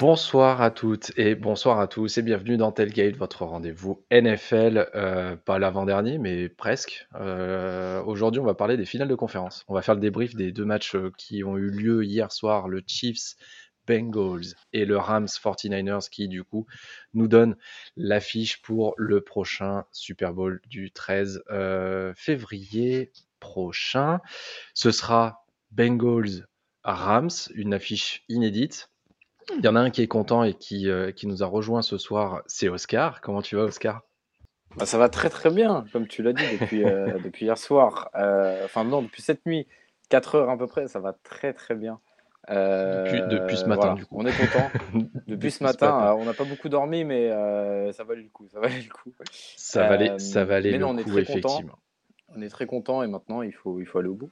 Bonsoir à toutes et bonsoir à tous et bienvenue dans Tailgate, votre rendez-vous NFL, euh, pas l'avant-dernier, mais presque. Euh, aujourd'hui, on va parler des finales de conférence. On va faire le débrief des deux matchs euh, qui ont eu lieu hier soir, le Chiefs Bengals et le Rams 49ers qui du coup nous donne l'affiche pour le prochain Super Bowl du 13 février prochain. Ce sera Bengals Rams, une affiche inédite. Il y en a un qui est content et qui, euh, qui nous a rejoint ce soir, c'est Oscar. Comment tu vas, Oscar? Bah, Ça va très très bien, comme tu l'as dit depuis, euh, depuis hier soir. Euh, enfin, non, depuis cette nuit, 4 heures à peu près, ça va très très bien. Depuis, depuis, ce matin, du coup. On est content. depuis, ce matin, on n'a pas beaucoup dormi, mais ça valait le coup. Ça valait le coup. Ça valait, ça valait le coup, effectivement. On est très content et maintenant, il faut, il faut aller au bout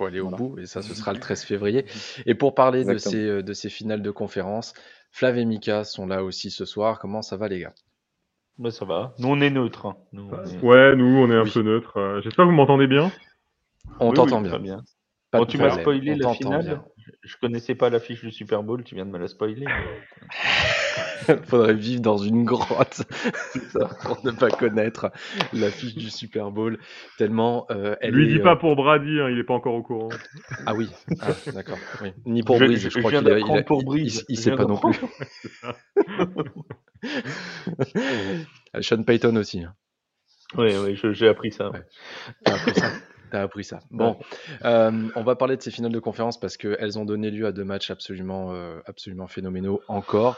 faut aller au bout, et ça, ce sera le 13 février. Et pour parler de ces, euh, de ces finales de conférence, Flav et Mika sont là aussi ce soir. Comment ça va, les gars? Bah, Ça va. Nous, on est neutre. Hein. Ouais, nous, on est un peu neutre. Euh, j'espère que vous m'entendez bien. On t'entend bien. bien. tu m'as spoilé la finale. Je connaissais pas l'affiche du Super Bowl, tu viens de me la spoiler. Faudrait vivre dans une grotte pour ne pas connaître l'affiche du Super Bowl. Tellement euh, elle Lui dis pas euh, pour Brady, hein, il est pas encore au courant. Ah oui, ah, d'accord. Ni pour Breeze, je, crois qu'il il, pour Breeze. il, sait pas non plus. Sean Payton aussi. Hein. Oui, oui, j'ai appris ça. Ouais. appris ça. T'as appris ça. Bon, euh, on va parler de ces finales de conférence parce qu'elles ont donné lieu à deux matchs absolument, euh, absolument phénoménaux encore.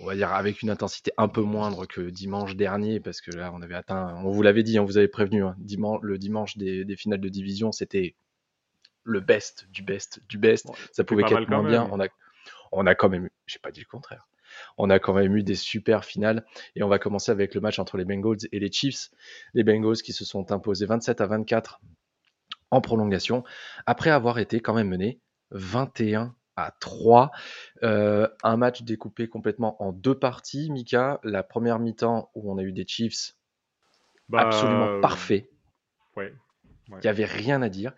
On va dire avec une intensité un peu moindre que dimanche dernier parce que là on avait atteint, on vous l'avait dit, on vous avait prévenu, hein, le dimanche des, finales de division c'était le best du best du best. Ça pouvait être moins bien. On a, on a quand même j'ai pas dit le contraire. On a quand même eu des super finales et on va commencer avec le match entre les Bengals et les Chiefs. Les Bengals qui se sont imposés 27 à 24 en prolongation, après avoir été quand même mené 21 à 3. Euh, un match découpé complètement en deux parties. Mika, la première mi-temps où on a eu des Chiefs bah, absolument euh, parfaits. Ouais, Il n'y avait rien à dire.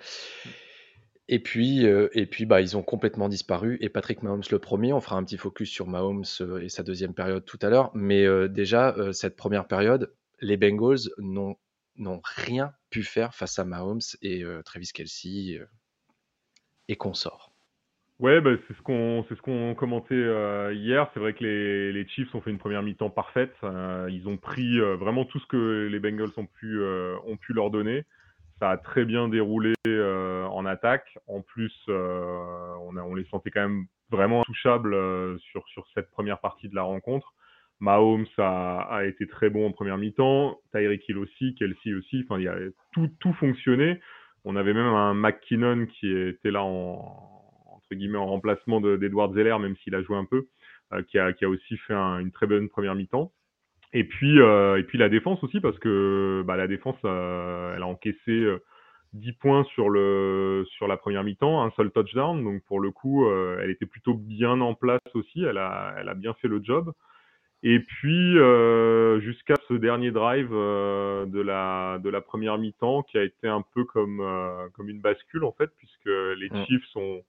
Et puis, euh, et puis bah, ils ont complètement disparu. Et Patrick Mahomes le premier, on fera un petit focus sur Mahomes et sa deuxième période tout à l'heure. Mais déjà, cette première période, les Bengals n'ont rien pu faire face à Mahomes et euh, Travis Kelsey euh, et consorts. Ouais, bah, c'est ce qu'on c'est ce commentait euh, hier. C'est vrai que les, les, Chiefs ont fait une première mi-temps parfaite. ils ont pris vraiment tout ce que les Bengals ont pu ont pu leur donner. Ça a très bien déroulé en attaque. En plus, on, a, on les sentait quand même vraiment intouchables sur sur cette première partie de la rencontre. Mahomes a, a, été très bon en première mi-temps, Tyreek Hill aussi, Kelsey aussi, enfin, il a tout, tout fonctionné. On avait même un McKinnon qui était là en, entre guillemets, en remplacement d'Edward Zeller, même s'il a joué un peu, euh, qui, a, qui, a, aussi fait une très bonne première mi-temps. Et puis, euh, et puis la défense aussi, parce que bah, la défense, euh, elle a encaissé 10 points sur, le, sur la première mi-temps, un seul touchdown. Donc pour le coup, elle était plutôt bien en place aussi. Elle a, elle a bien fait le job. Et puis euh, jusqu'à ce dernier drive euh, de la de la première mi-temps qui a été un peu comme euh, comme une bascule en fait puisque les mm. Chiefs ont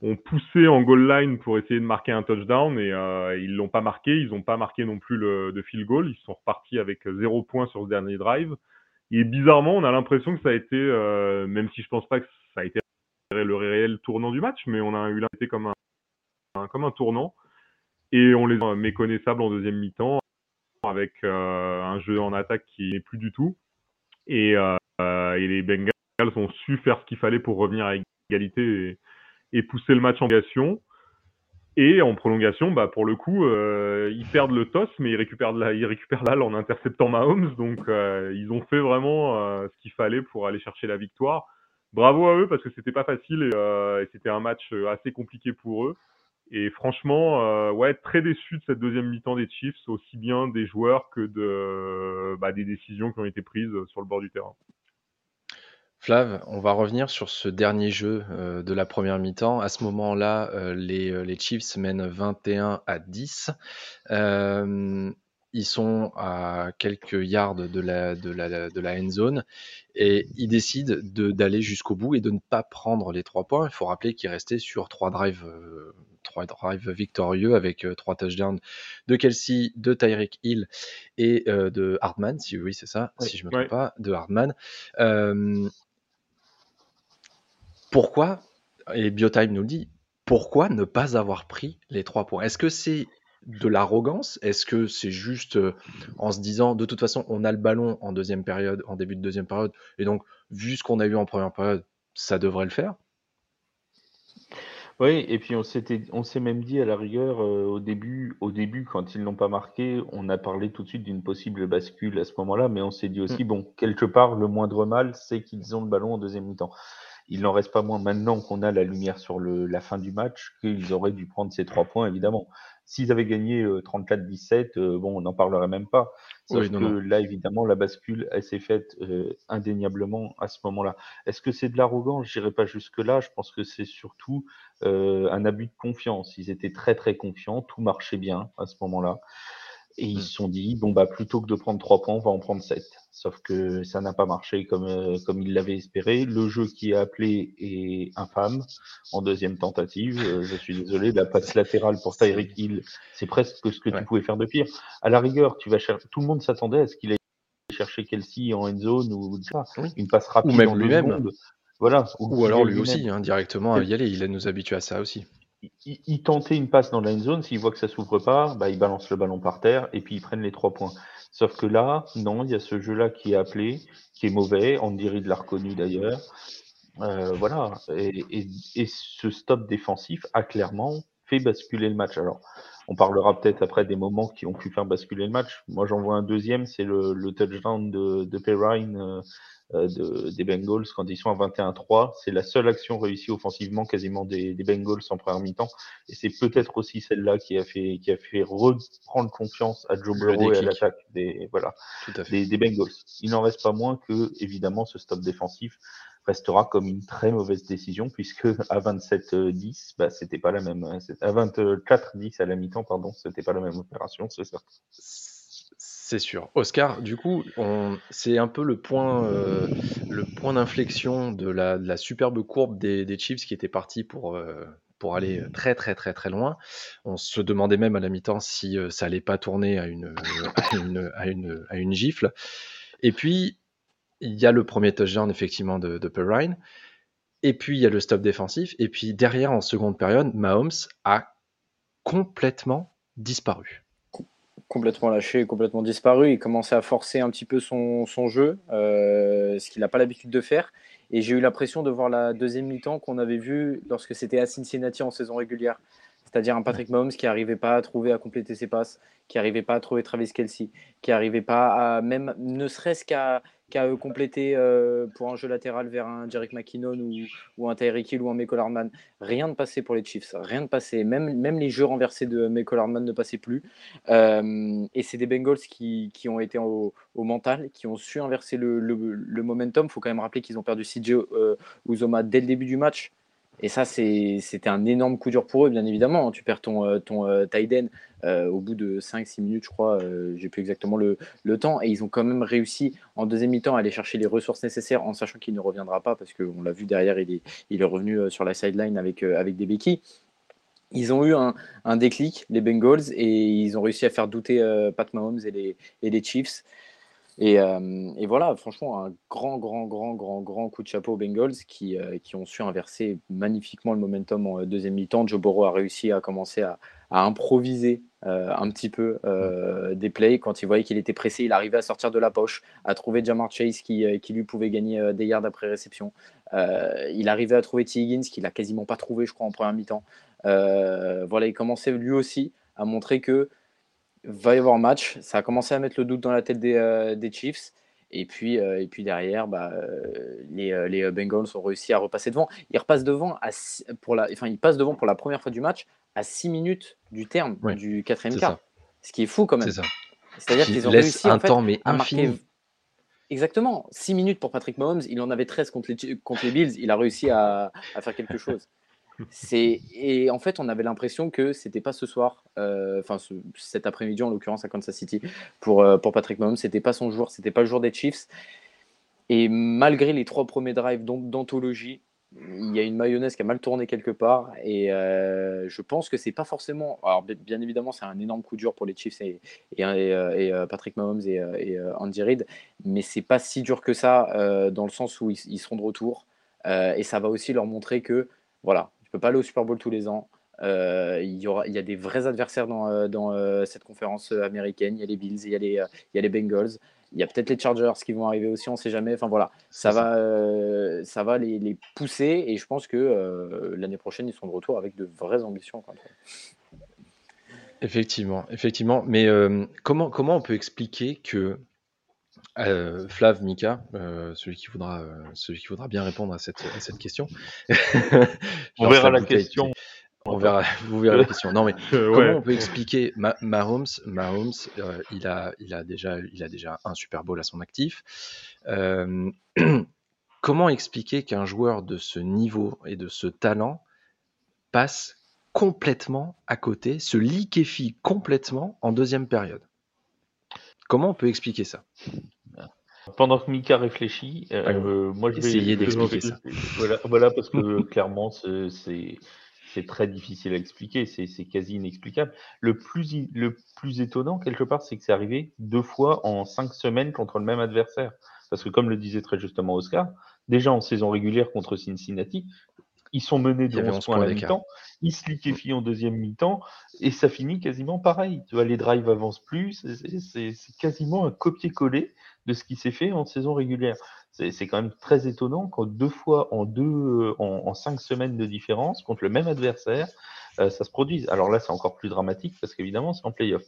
ont poussé en goal line pour essayer de marquer un touchdown et euh, ils l'ont pas marqué, ils ont pas marqué non plus le de field goal, ils sont repartis avec zéro point sur ce dernier drive. Et bizarrement, on a l'impression que ça a été, euh, même si je pense pas que ça a été le réel tournant du match, mais on a eu l'impression comme un comme un tournant et on les a méconnaissables en deuxième mi-temps avec euh, un jeu en attaque qui n'est plus du tout. Et, euh, et, les Bengals ont su faire ce qu'il fallait pour revenir à égalité et, pousser le match en prolongation. Et en prolongation, bah, pour le coup, euh, ils perdent le toss, mais ils récupèrent la, ils récupèrent l'al en interceptant Mahomes. Donc, ils ont fait vraiment ce qu'il fallait pour aller chercher la victoire. Bravo à eux parce que c'était pas facile et c'était un match assez compliqué pour eux. Et franchement, euh, ouais, très déçu de cette deuxième mi-temps des Chiefs, aussi bien des joueurs que bah, des décisions qui ont été prises sur le bord du terrain. Flav, on va revenir sur ce dernier jeu euh, de la première mi-temps. À ce moment-là, euh, les, Chiefs mènent 21 à 10. ils sont à quelques yards de la, de la, de la end zone et ils décident d'aller jusqu'au bout et de ne pas prendre les trois points. Il faut rappeler qu'ils restaient sur trois drives trois drives victorieux avec trois touchdowns de Kelsey, de Tyreek Hill et de Hardman, si oui c'est ça, si je me trompe pas, de Hardman. pourquoi, et Biotime nous le dit, pourquoi ne pas avoir pris les trois points? Est-ce que c'est de l'arrogance? Est-ce que c'est juste euh, en se disant de toute façon on a le ballon en deuxième période, en début de deuxième période, et donc vu ce qu'on a eu en première période, ça devrait le faire? Oui, et puis on s'était, on s'est même dit à la rigueur euh, au début, au début quand ils l'ont pas marqué, on a parlé tout de suite d'une possible bascule à ce moment-là, mais on s'est dit aussi mm. bon quelque part le moindre mal c'est qu'ils ont le ballon en deuxième mi-temps il n'en reste pas moins maintenant qu'on a la lumière sur le, la fin du match qu'ils auraient dû prendre ces trois points, évidemment. S'ils avaient gagné 34-17, euh, euh, bon, on n'en parlerait même pas. Sauf que là, évidemment, la bascule, elle s'est faite euh, indéniablement à ce moment-là. Est-ce que c'est de l'arrogance? Je n'irai pas jusque-là. Je pense que c'est surtout un abus de confiance. Ils étaient très, très confiants. Tout marchait bien à ce moment-là. Et ils mmh. se sont dit, bon, bah, plutôt que de prendre trois points, on va en prendre sept. Sauf que ça n'a pas marché comme, euh, comme ils l'avaient espéré. Le jeu qui est appelé est infâme en deuxième tentative. Euh, je suis désolé, la passe latérale pour Tyreek Hill, c'est presque ce que tu pouvais faire de pire. À la rigueur, tu vas chercher. Tout le monde s'attendait à ce qu'il ait cherché Kelsey en end zone ou une passe rapide. Ou même lui-même. Voilà. Ou, alors lui aussi, hein, directement à y aller. Il nous habitué à ça aussi il, tentait une passe dans la zone, s'il voit que ça s'ouvre pas, bah, il balance le ballon par terre et puis ils prennent les trois points. Sauf que là, non, il y a ce jeu-là qui est appelé, qui est mauvais. Andy Reid l'a reconnu d'ailleurs. Euh, voilà. Et, ce stop défensif a clairement fait basculer le match. Alors, on parlera peut-être après des moments qui ont pu faire basculer le match. Moi, j'en vois un deuxième, c'est le, touchdown de, de Perrine euh, de, des Bengals quand ils sont à 21-3. C'est la seule action réussie offensivement quasiment des, des Bengals en première mi-temps. Et c'est peut-être aussi celle-là qui a fait qui a fait reprendre confiance à Joe Burrow et à l'attaque des voilà des, des, Bengals. Il n'en reste pas moins que évidemment ce stop défensif restera comme une très mauvaise décision puisque à 27-10, bah, c'était pas la même. Hein, à 24-10 à la mi-temps, pardon, c'était pas la même opération, c'est ça. C'est sûr. Oscar, du coup, c'est un peu le point, euh, le point d'inflexion de la, superbe courbe des, Chiefs qui était parti pour, euh, pour aller très très très très loin. On se demandait même à la mi-temps si euh, ça allait pas tourner à une, à une, à une, gifle. Et puis, il y a le premier touchdown effectivement de, de Perrine. Et puis, il y a le stop défensif. Et puis, derrière, en seconde période, Mahomes a complètement disparu complètement lâché, complètement disparu. Il commençait à forcer un petit peu son, son jeu, euh, ce qu'il n'a pas l'habitude de faire. Et j'ai eu l'impression de voir la deuxième mi-temps qu'on avait vu lorsque c'était à Cincinnati en saison régulière. C'est-à-dire un Patrick Mahomes qui n'arrivait pas à trouver à compléter ses passes, qui n'arrivait pas à trouver Travis Kelsey, qui n'arrivait pas à même, ne serait-ce qu'à qu'à euh, compléter euh, pour un jeu latéral vers un Jerick McKinnon ou, un Tyreek Hill ou un Michael Hardman. Rien de passé pour les Chiefs, rien de passé. Même, même les jeux renversés de Michael Hardman ne passaient plus. Euh, et c'est des Bengals qui, qui ont été au, mental, qui ont su inverser le, le, momentum. Il faut quand même rappeler qu'ils ont perdu CJ Uzoma dès le début du match. Et ça, c'était un énorme coup dur pour eux, bien évidemment. Tu perds ton, euh, ton euh, euh, au bout de 5-6 minutes, je crois. J'ai plus exactement le, le, temps. Et ils ont quand même réussi, en deuxième mi-temps, à aller chercher les ressources nécessaires en sachant qu'il ne reviendra pas parce qu'on l'a vu derrière, il est, il est revenu sur la sideline avec, avec des béquilles. Ils ont eu un, un, déclic, les Bengals, et ils ont réussi à faire douter Pat Mahomes et les, et les Chiefs. Euh, et, voilà, franchement, un grand, grand, grand, grand, grand coup de chapeau aux Bengals qui, euh, qui ont su inverser magnifiquement le momentum en deuxième mi-temps. Joe Burrow a réussi à commencer à, improviser euh, un petit peu des plays. Quand il voyait qu'il était pressé, il arrivait à sortir de la poche, à trouver Jamar Chase qui, qui lui pouvait gagner des yards après réception. il arrivait à trouver T. Higgins qu'il n'a quasiment pas trouvé, je crois, en première mi-temps. voilà, il commençait lui aussi à montrer que va y avoir match. Ça a commencé à mettre le doute dans la tête des, euh, des Chiefs. Et puis, euh, et puis derrière, bah, euh, les, les, Bengals ont réussi à repasser devant. Ils repassent devant à, pour la, enfin, ils passent devant pour la première fois du match à 6 minutes du terme du quatrième quart. Ce qui est fou quand même. C'est-à-dire qu'ils ont réussi en fait, mais à marquer. Exactement. 6 minutes pour Patrick Mahomes. Il en avait 13 contre les, contre les Bills. Il a réussi à, à faire quelque chose. Et en fait, on avait l'impression que c'était pas ce soir, euh, enfin cet après-midi en l'occurrence à Kansas City pour euh, pour Patrick Mahomes, c'était pas son jour, c'était pas le jour des Chiefs. Et malgré les trois premiers drives d'anthologie, il y a une mayonnaise qui a mal tourné quelque part et euh, je pense que c'est pas forcément. Alors bien évidemment, c'est un énorme coup dur pour les Chiefs et, Patrick Mahomes et, Andy Reid, mais c'est pas si dur que ça dans le sens où ils, seront de retour et ça va aussi leur montrer que voilà, tu peux pas aller au Super Bowl tous les ans. il, y aura, il y a des vrais adversaires dans, dans cette conférence américaine. Il y a les Bills, il y a les, il y a les Bengals. Il y a peut-être les Chargers qui vont arriver aussi, on ne sait jamais. Enfin voilà, ça va, euh, ça va les, les, pousser et je pense que euh, l'année prochaine, ils seront de retour avec de vraies ambitions. Effectivement, effectivement. Mais euh, comment, comment on peut expliquer que Flav, Mika, celui, qui voudra, celui qui voudra bien répondre à cette, à cette question. on verra la question. On verra, vous verrez la question. Non, mais comment on peut expliquer Mahomes Mahomes, euh, il, a, il, a déjà, il a déjà un Super Bowl à son actif. Euh, comment expliquer qu'un joueur de ce niveau et de ce talent passe complètement à côté, se liquéfie complètement en deuxième période? Comment on peut expliquer ça? Pendant que Mika réfléchit, euh, moi je vais essayer d'expliquer ça. Voilà, voilà, parce que clairement, c'est c'est très difficile à expliquer, c'est quasi inexplicable. Le plus, le plus étonnant, quelque part, c'est que c'est arrivé deux fois en cinq semaines contre le même adversaire. Parce que, comme le disait très justement Oscar, déjà en saison régulière contre Cincinnati, ils sont menés de 11 points à la mi-temps, ils se liquéfient en deuxième mi-temps, et ça finit quasiment pareil. Tu vois, les drives avancent plus, c'est quasiment un copier-coller de ce qui s'est fait en saison régulière. C'est quand même très étonnant quand deux fois en deux, euh, en, cinq semaines de différence contre le même adversaire, euh, ça se produise. Alors là, c'est encore plus dramatique parce qu'évidemment, c'est en playoff.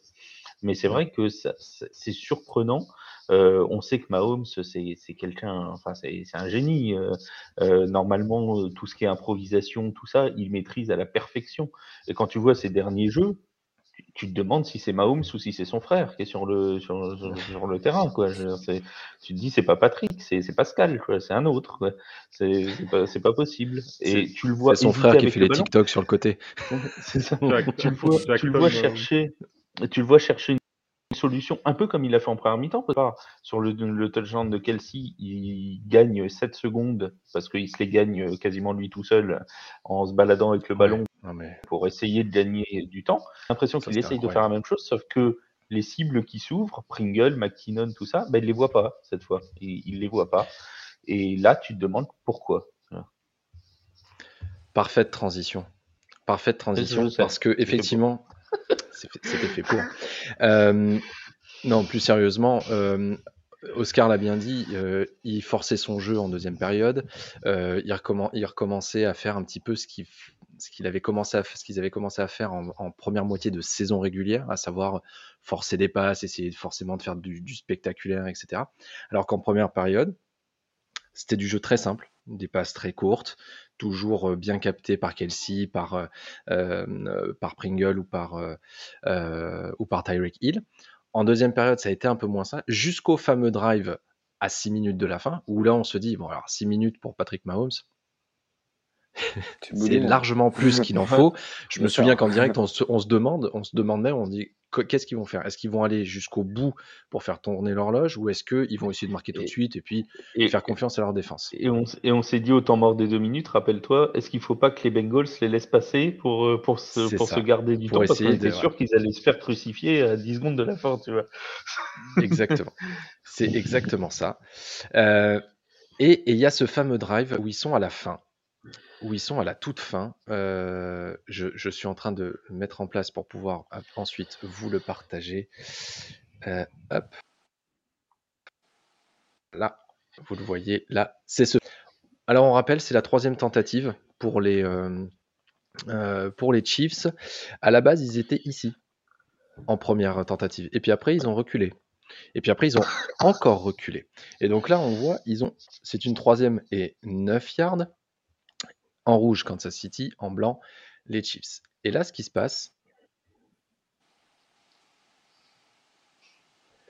Mais c'est vrai que c'est surprenant. Euh, on sait que Mahomes, c'est quelqu'un, enfin, c'est un génie. normalement, tout ce qui est improvisation, tout ça, il maîtrise à la perfection. Et quand tu vois ses derniers jeux, tu te demandes si c'est Mahomes ou si c'est son frère qui est sur le, sur, le terrain. Quoi. tu te dis, c'est pas Patrick, c'est Pascal, c'est un autre. C'est pas, pas, possible. Et tu le vois. C'est son frère qui fait les TikTok sur le côté. c'est ça. tu le vois, tu le vois chercher. Tu le vois chercher solution, un peu comme il a fait en première mi-temps. Sur le, le, touchdown de Kelsey, il gagne 7 secondes parce qu'il se les gagne quasiment lui tout seul en se baladant avec le ballon pour essayer de gagner du temps. J'ai l'impression qu'il essaye de faire la même chose, sauf que les cibles qui s'ouvrent, Pringle, McKinnon, tout ça, ben, il ne les voit pas cette fois. Il ne les voit pas. Et là, tu te demandes pourquoi. Parfaite transition. Parfaite transition parce que effectivement, c'était fait pour. Euh, non, plus sérieusement, euh, Oscar l'a bien dit, euh, il forçait son jeu en deuxième période. il, recommençait à faire un petit peu ce qu'ils avaient commencé à faire en, première moitié de saison régulière, à savoir forcer des passes, essayer forcément de faire du spectaculaire, etc. Alors qu'en première période, c'était du jeu très simple, des passes très courtes, toujours bien capté par Kelsey, par, par Pringle ou par, ou par Tyreek Hill. En deuxième période, ça a été un peu moins ça, jusqu'au fameux drive à 6 minutes de la fin, où là on se dit, bon alors 6 minutes pour Patrick Mahomes, c'est largement plus qu'il en faut. Je me souviens qu'en direct, on se, on se, demande, on se demandait, on dit qu'est-ce qu'ils vont faire? Est-ce qu'ils vont aller jusqu'au bout pour faire tourner l'horloge ou est-ce qu'ils vont essayer de marquer tout de suite et puis faire confiance à leur défense? Et on, et on s'est dit au temps mort des deux minutes, rappelle-toi, est-ce qu'il ne faut pas que les Bengals les laissent passer pour, euh, pour, se, pour se garder du temps? Parce qu'on était sûr qu'ils allaient se faire crucifier à 10 secondes de la fin, tu vois. Exactement. C'est exactement ça. Euh, et il y a ce fameux drive où ils sont à la fin où ils sont à la toute fin. Euh, je, suis en train de mettre en place pour pouvoir ensuite vous le partager. Euh. Là, vous le voyez, là, c'est ce. Alors on rappelle, c'est la troisième tentative pour les, euh, pour les Chiefs. À la base, ils étaient ici, en première tentative. Et puis après, ils ont reculé. Et puis après, ils ont encore reculé. Et donc là, on voit, ils ont, c'est une troisième et 9 yards. En rouge, Kansas City. En blanc, les Chiefs. Et là, ce qui se passe,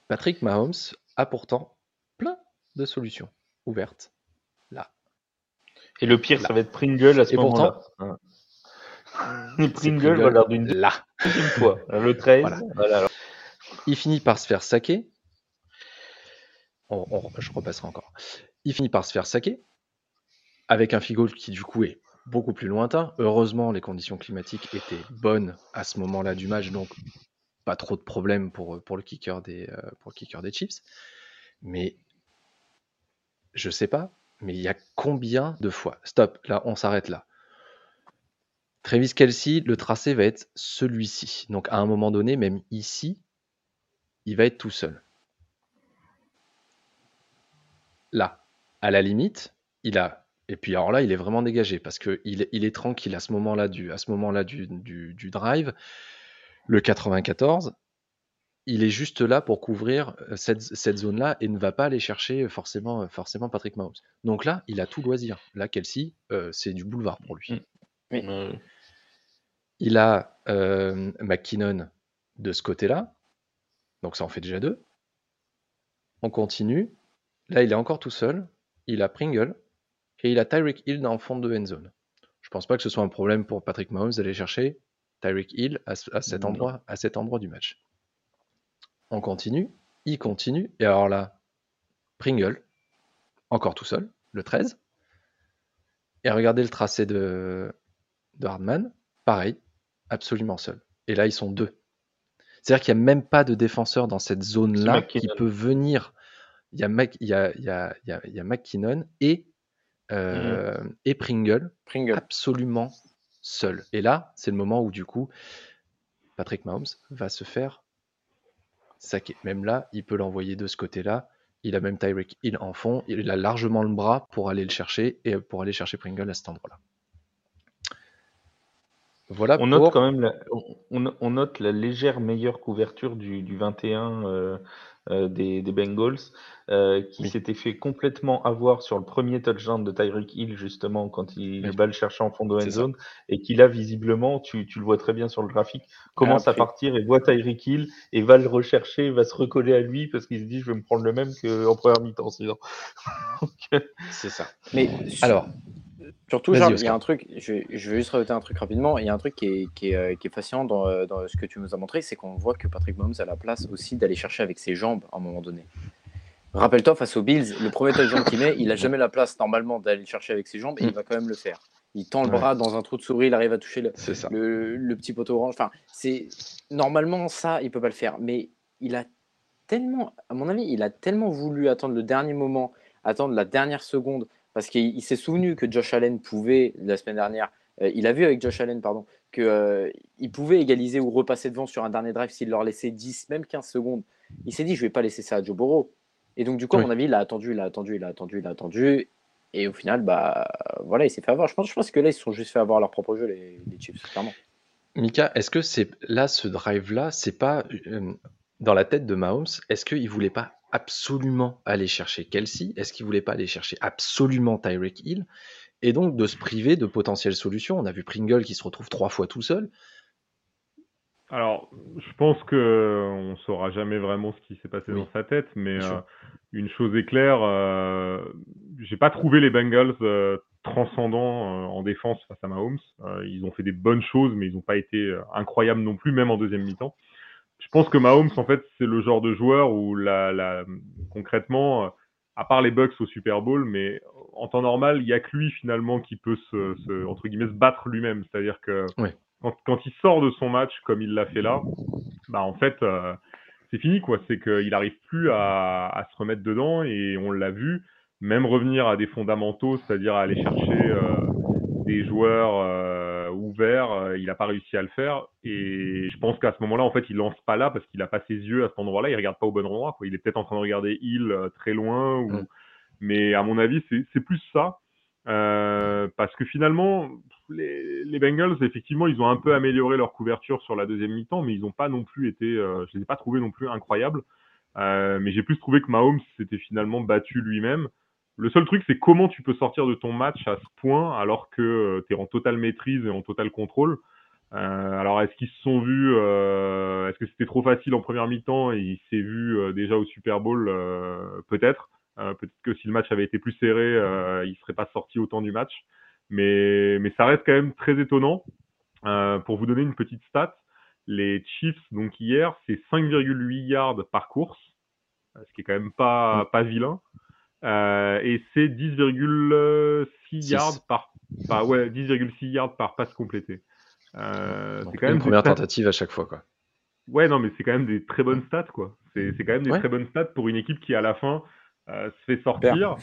Patrick Mahomes a pourtant plein de solutions ouvertes là. Et le pire, ça va être Pringle à ce moment-là. Pringle, va d'une là. fois. Le 13. Il finit par se faire saquer. je repasserai encore. Il finit par se faire saquer avec un field qui du coup est beaucoup plus lointain. Heureusement, les conditions climatiques étaient bonnes à ce moment-là du match, donc pas trop de problèmes pour, pour, le, kicker des, euh, pour le kicker des Chiefs. Mais je sais pas, mais il y a combien de fois Stop, là, on s'arrête là. Travis Kelsey, le tracé va être celui-ci. Donc à un moment donné, même ici, il va être tout seul. Là, à la limite, il a. Et puis alors là, il est vraiment dégagé parce qu'il il est tranquille à ce moment-là du, à ce moment-là du, du, drive. Le 94, il est juste là pour couvrir euh, cette, cette zone-là et ne va pas aller chercher forcément, forcément Patrick Mahomes. Donc là, il a tout loisir. Là, Kelsey, euh, c'est du boulevard pour lui. Mm. Il a euh, McKinnon de ce côté-là. Donc ça en fait déjà deux. On continue. Là, il est encore tout seul. Il a Pringle et il a Tyreek Hill dans le fond de end zone. Je pense pas que ce soit un problème pour Patrick Mahomes d'aller chercher Tyreek Hill à, cet endroit, à cet endroit du match. On continue. Il continue. Et alors là, Pringle, encore tout seul, le 13. Et regardez le tracé de, de Hardman, pareil, absolument seul. Et là, ils sont deux. C'est-à-dire qu'il n'y a même pas de défenseur dans cette zone-là qui peut venir. Il y a, il y a, il y a, il y a, McKinnon et, euh, mhm. et Pringle, Pringle, absolument seul. Et là, c'est le moment où, du coup, Patrick Mahomes va se faire saquer. Même là, il peut l'envoyer de ce côté-là. Il a même Tyreek Hill en fond. Il a largement le bras pour aller le chercher et pour aller chercher Pringle à cet endroit-là on, note quand même la, on, note la légère meilleure couverture du, 21 euh, euh, des, Bengals, euh, qui s'était fait complètement avoir sur le premier touchdown de Tyreek Hill, justement, quand il va le chercher en fond de end zone, et qui là, visiblement, tu, le vois très bien sur le graphique, commence à partir et voit Tyreek Hill et va le rechercher, va se recoller à lui parce qu'il se dit je vais me prendre le même qu'en première mi-temps. C'est ça. Mais alors, Surtout, il y a un truc, je, vais juste rajouter un truc rapidement. Il y a un truc qui est, qui est, euh, fascinant euh, dans, ce que tu nous as montré, c'est qu'on voit que Patrick Mahomes a la place aussi d'aller chercher avec ses jambes à un moment donné. Rappelle-toi, face aux Bills, le premier touchdown qu'il met, il n'a jamais la place normalement d'aller chercher avec ses jambes et il va quand même le faire. Il tend le bras dans un trou de souris, il arrive à toucher le, le, petit poteau orange. Enfin, c'est normalement ça, il peut pas le faire. Mais il a tellement, à mon avis, il a tellement voulu attendre le dernier moment, attendre la dernière seconde parce qu'il s'est souvenu que Josh Allen pouvait, la semaine dernière, euh, il a vu avec Josh Allen, pardon, qu'il euh, pouvait égaliser ou repasser devant sur un dernier drive s'il leur laissait 10, même 15 secondes. Il s'est dit, je vais pas laisser ça à Joe Burrow. Et donc, du coup, à mon avis, il a attendu, il a attendu, il a attendu, il a attendu. Et au final, bah, voilà, il s'est fait avoir. Je pense, je pense que là, ils se sont juste fait avoir leur propre jeu, les, les Chiefs, clairement. Mika, est-ce que c'est là, ce drive-là, c'est pas euh, dans la tête de Mahomes, est-ce qu'il voulait pas absolument aller chercher Kelsey Est-ce qu'il voulait pas aller chercher absolument Tyreek Hill? Et donc de se priver de potentielles solutions. On a vu Pringle qui se retrouve trois fois tout seul. Alors, je pense que on saura jamais vraiment ce qui s'est passé dans sa tête, mais euh, une chose est claire, euh, j'ai pas trouvé les Bengals euh, transcendants en défense face à Mahomes. ils ont fait des bonnes choses, mais ils n'ont pas été incroyables non plus, même en deuxième mi-temps je pense que Mahomes, en fait, c'est le genre de joueur où, la, la, concrètement, à part les Bucks au Super Bowl, mais en temps normal, il n'y a que lui finalement qui peut se, se entre guillemets, se battre lui-même. C'est-à-dire que quand, quand, il sort de son match comme il l'a fait là, bah en fait, euh, c'est fini quoi. C'est qu'il n'arrive plus à, à, se remettre dedans et on l'a vu, même revenir à des fondamentaux, c'est-à-dire à aller chercher euh, des joueurs. Euh, ouvert, euh, il n'a pas réussi à le faire. Et je pense qu'à ce moment-là, en fait, il lance pas là parce qu'il n'a pas ses yeux à cet endroit-là. Il regarde pas au bon endroit. Quoi. Il est peut-être en train de regarder Hill euh, très loin. Ou... Mais à mon avis, c'est plus ça. Parce que finalement, les, les, Bengals, effectivement, ils ont un peu amélioré leur couverture sur la deuxième mi-temps, mais ils n'ont pas non plus été, je les ai pas trouvés non plus incroyables. mais j'ai plus trouvé que Mahomes s'était finalement battu lui-même. Le seul truc, c'est comment tu peux sortir de ton match à ce point alors que euh, tu es en totale maîtrise et en total contrôle. Euh, alors, est-ce qu'ils se sont vus euh, Est-ce que c'était trop facile en première mi-temps et il s'est vu déjà au Super Bowl Peut-être. Peut-être que si le match avait été plus serré, il serait pas sorti autant du match. Mais, mais ça reste quand même très étonnant. pour vous donner une petite stat, les Chiefs, donc hier, c'est 5,8 yards par course, ce qui est quand même pas, pas vilain. Et c'est 10,6 yards par, ouais, 10,6 yards par passe complétée. c'est quand même une première tentative à chaque fois, quoi. Ouais, non, mais c'est quand même des très bonnes stats, quoi. C'est quand même des très bonnes stats pour une équipe qui, à la fin, se fait sortir.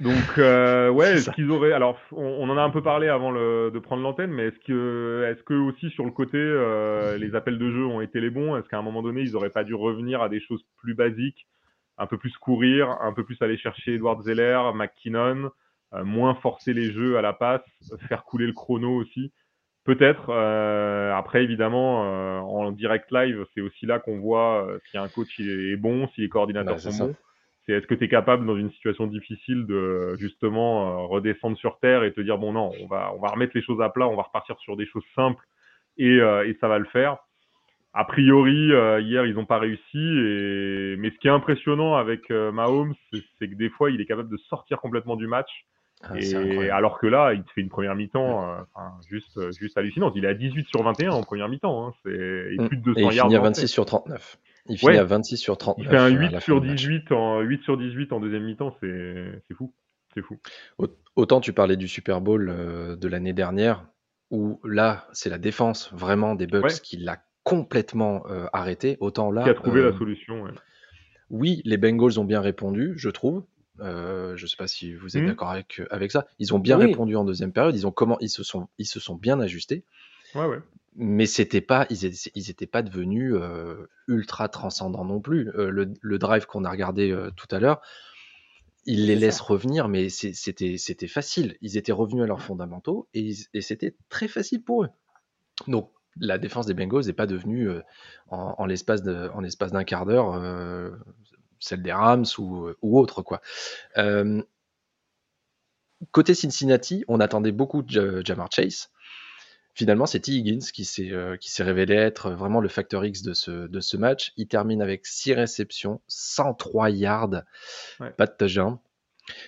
Donc, euh, ouais, est-ce qu'ils auraient. Alors, on, en a un peu parlé avant de prendre l'antenne, mais est-ce que, est-ce que aussi sur le côté, euh, les appels de jeu ont été les bons? Est-ce qu'à un moment donné, ils n'auraient pas dû revenir à des choses plus basiques, un peu plus courir, un peu plus aller chercher Edward Zeller, McKinnon, euh, moins forcer les jeux à la passe, faire couler le chrono aussi Peut-être. après, évidemment, en direct live, c'est aussi là qu'on voit si un coach est bon, si les coordinateurs sont bons c'est est-ce que tu es capable dans une situation difficile de justement euh, redescendre sur terre et te dire bon non, on va on va remettre les choses à plat, on va repartir sur des choses simples et, euh, et ça va le faire. A priori, euh, hier ils n'ont pas réussi et mais ce qui est impressionnant avec Mahomes, c'est que des fois il est capable de sortir complètement du match. Ah, et alors que là, il te fait une première mi-temps juste, juste hallucinante. Il est à 18 sur 21 en première mi-temps. Hein. C'est mm. plus de 200 et il finit à 26 sur 39. Il finit à 26 sur 30. Il fait un 8 sur 18 en 8 sur 18 en deuxième mi-temps, c'est fou. C'est fou. Autant tu parlais du Super Bowl euh, de l'année dernière, où là, c'est la défense vraiment des Bucks qui l'a complètement euh, arrêté. Autant là. Qui a trouvé la euh, solution. Oui, les Bengals ont bien répondu, je trouve. je ne sais pas si vous êtes mmh. d'accord avec, avec ça. Ils ont bien répondu en deuxième période. Ils ont comment ils se sont ils se sont bien ajustés. Ouais, ouais mais c'était pas, ils étaient, pas devenus euh, ultra transcendants non plus. Euh, le, drive qu'on a regardé euh, tout à l'heure, ils les laissent revenir, mais c'était, c'était facile. Ils étaient revenus à leurs fondamentaux et, c'était très facile pour eux. Donc la défense des Bengals n'est pas devenue en, l'espace d'un quart d'heure celle des Rams ou, ou autre quoi. côté Cincinnati, on attendait beaucoup de Jamar Chase. Finalement, c'est T. Higgins qui s'est euh, révélé être vraiment le facteur X de ce, de ce match. Il termine avec 6 réceptions, 103 yards, pas de touchdown,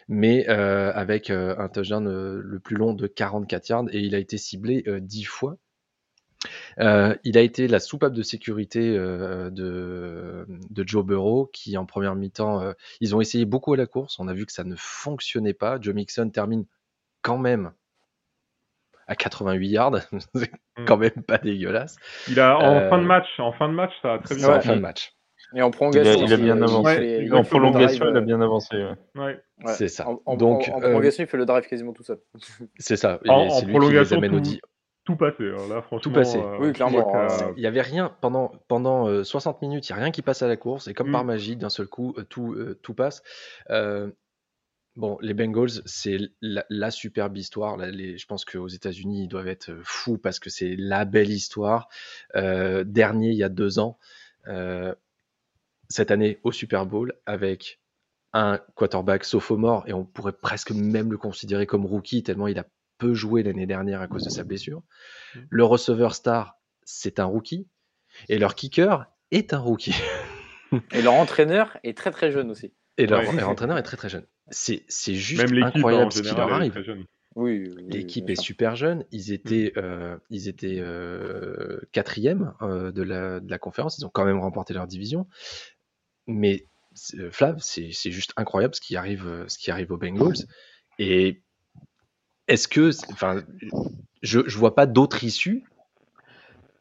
mais euh, avec euh, un touchdown le plus long de 44 yards et il a été ciblé 10 fois. Il a été la soupape de sécurité de, de, Joe Burrow qui en première mi-temps, ils ont essayé beaucoup à la course, on a vu que ça ne fonctionnait pas. Joe Mixon termine quand même à 88 yards, c'est hmm. quand même pas dégueulasse. Il a en fin de euh, match, en fin de match, ça a très bien. En fin de match. Et en prolongation, il a, bien avancé. en prolongation, il a bien avancé. Ouais. C'est ça. En, Donc, en, prolongation, il fait le drive quasiment tout seul. C'est ça. en, prolongation, tout, tout passé. Hein. Là, franchement. Tout passé. Euh, oui, clairement. Il n'y avait rien pendant, pendant 60 euh, minutes. Il n'y a rien qui passe à la course. Et comme par hmm. magie, d'un seul coup, tout, tout passe. Bon, les Bengals, c'est la, superbe histoire. je pense qu'aux États-Unis, ils doivent être fous parce que c'est la belle histoire. Euh, dernier, il y a deux ans, euh, cette année au Super Bowl, avec un quarterback sophomore, et on pourrait presque même le considérer comme rookie, tellement il a peu joué l'année dernière à cause de sa blessure. Mmh. Le receveur star, c'est un rookie, et leur kicker est un rookie. et leur entraîneur est très très jeune aussi. Et leur, entraîneur est très très jeune. C'est juste incroyable ce qui leur arrive. Oui, l'équipe est super jeune. Ils étaient, mm. euh, ils étaient euh, quatrième euh, de, la, de, la, conférence. Ils ont quand même remporté leur division. Mais Flav, c'est juste incroyable ce qui arrive, ce qui arrive aux Bengals. Et est-ce que, enfin, je, je vois pas d'autre issue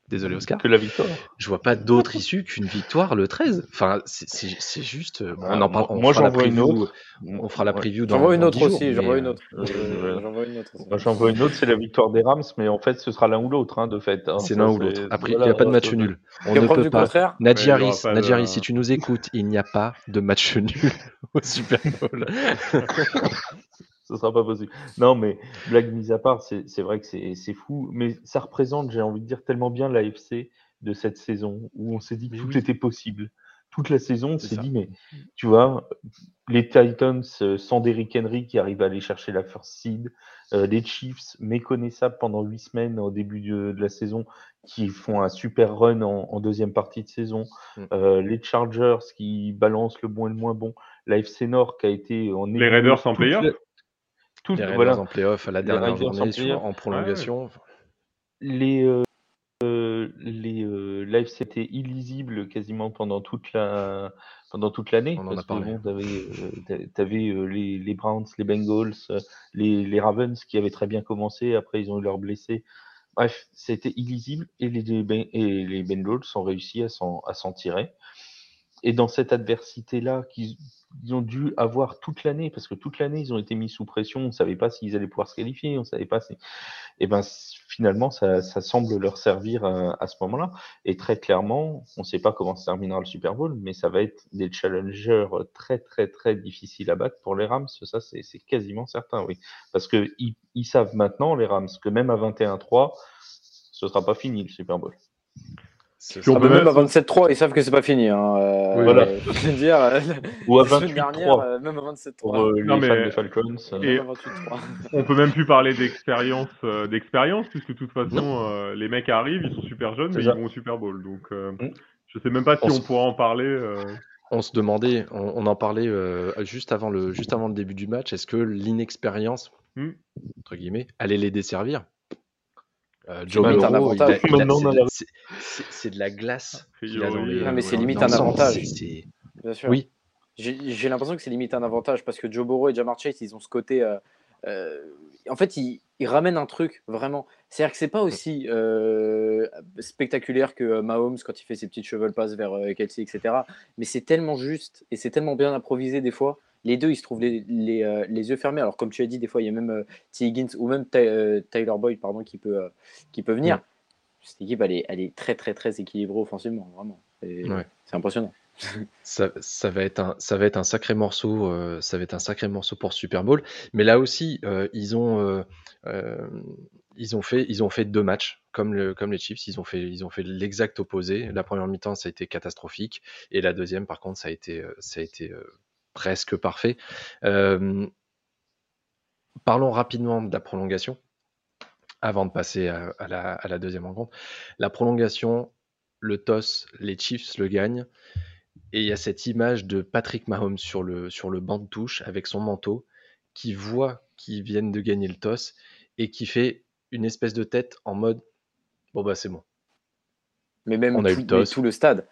Désolé Oscar. Que la victoire. Je vois pas d'autre issue qu'une victoire le 13. Enfin, c'est juste. Euh, on en parle. moi, j'en vois une autre. On fera la preview dans. J'en vois une autre aussi. J'en vois une autre. J'en vois une autre. J'en vois une autre. C'est la victoire des Rams, mais en fait, ce sera l'un ou l'autre, hein, de fait. Hein. C'est l'un ou l'autre. Après, il n'y a pas de match nul. On ne peut pas. Nadjaris, si tu nous écoutes, il n'y a pas de match nul au Super Bowl. ce sera pas possible. Non, mais blague mise à part, c'est vrai que c'est fou, mais ça représente, j'ai envie de dire, tellement bien l'AFC de cette saison où on s'est dit que tout était possible. Toute la saison, on s'est dit, mais tu vois, les Titans euh, sans Derrick Henry qui arrivent à aller chercher la first seed, euh, les Chiefs méconnaissables pendant huit semaines au début de, la saison qui font un super run en, deuxième partie de saison, mm. euh, les Chargers qui balancent le bon et le moins bon, l'AFC Nord qui a été en les Raiders en playoff? Les Raiders en playoff à la dernière journée en, prolongation. Les, euh, les, euh, l'AFC était illisible quasiment pendant toute la pendant toute l'année. On en a Parce que parlé. bon, tu avais, les, les Browns, les Bengals, euh, les, les Ravens qui avaient très bien commencé. Après, ils ont eu leurs blessés. Bref, c'était illisible et les, Ben- et les Bengals ont réussi à s'en à s'en tirer. Et dans cette adversité-là qu'ils ils ont dû avoir toute l'année, parce que toute l'année, ils ont été mis sous pression, on ne savait pas s'ils allaient pouvoir se qualifier, on ne savait pas si... Et ben finalement, ça, semble leur servir à, ce moment-là. Et très clairement, on ne sait pas comment se terminera le Super Bowl, mais ça va être des challengers très, très, très difficiles à battre pour les Rams. Ça, c'est quasiment certain, oui. Parce qu'ils ils ils savent maintenant, les Rams, que même à 21-3, ce ne sera pas fini le Super Bowl. Puis on Ah, peut bah, même à même- 27-3, ils savent que c'est pas fini. Hein. euh, Oui, voilà. Je veux dire, euh, Ou à la semaine dernière, 28-3 euh, même à 27-3. pour euh, Non, les mais- fans des Falcons. Et- Même à 28-3. On peut même plus parler d'expérience, euh, d'expérience, puisque de toute façon, euh, les mecs arrivent, ils sont super jeunes, mais ça. ils vont au Super Bowl. Donc, euh, Mm. je sais même pas si On pourra en parler. euh, On se demandait, on, on en parlait euh, juste, avant le, juste avant le début du match, est-ce que l'inexpérience, Hmm. entre guillemets, allait les desservir? Euh, Joe Burrow, avantage. il a- c'est de a la- c'est- c'est c'est de la glace a dans les. euh, Non, mais c'est limite un avantage. C'est- c'est- Bien sûr. Oui, J'ai j'ai l'impression que c'est limite un avantage parce que Joe Burrow et Jamar Chase, ils ont ce côté. euh, euh, en fait, ils, ils ramènent un truc vraiment. C'est-à-dire que c'est pas aussi euh, spectaculaire que euh, Mahomes quand il fait ses petites cheval passes vers euh, Kelsey, etc. Mais c'est tellement juste et c'est tellement bien improvisé des fois. Les deux, ils se trouvent les, les, euh, les yeux fermés. Alors, comme tu as dit, des fois, il y a même euh, T. Higgins ou même euh, Tyler Boyd pardon, qui, peut, qui peut venir. Cette équipe, elle est, elle est très, très, très équilibrée offensivement. Vraiment. C'est Ouais. c'est impressionnant. ça, ça va être un, ça va être un sacré morceau, euh, ça va être un sacré morceau pour Super Bowl. Mais là aussi, euh, ils ont, euh, ils ont fait, ils ont fait deux matchs comme le, comme les Chiefs. Ils ont fait, ils ont fait l'exact opposé. La première mi-temps, ça a été catastrophique, et la deuxième, par contre, ça a été, ça a été presque parfait. Euh, parlons rapidement de la prolongation avant de passer à, à la, à la deuxième rencontre. La prolongation, le toss, les Chiefs le gagnent. Et il y a cette image de Patrick Mahomes sur le, sur le banc de touche avec son manteau, qui voit qu'ils viennent de gagner le toss et qui fait une espèce de tête en mode Bon, bah, c'est bon. Mais même On a eu tout, le toss. mais tout le stade.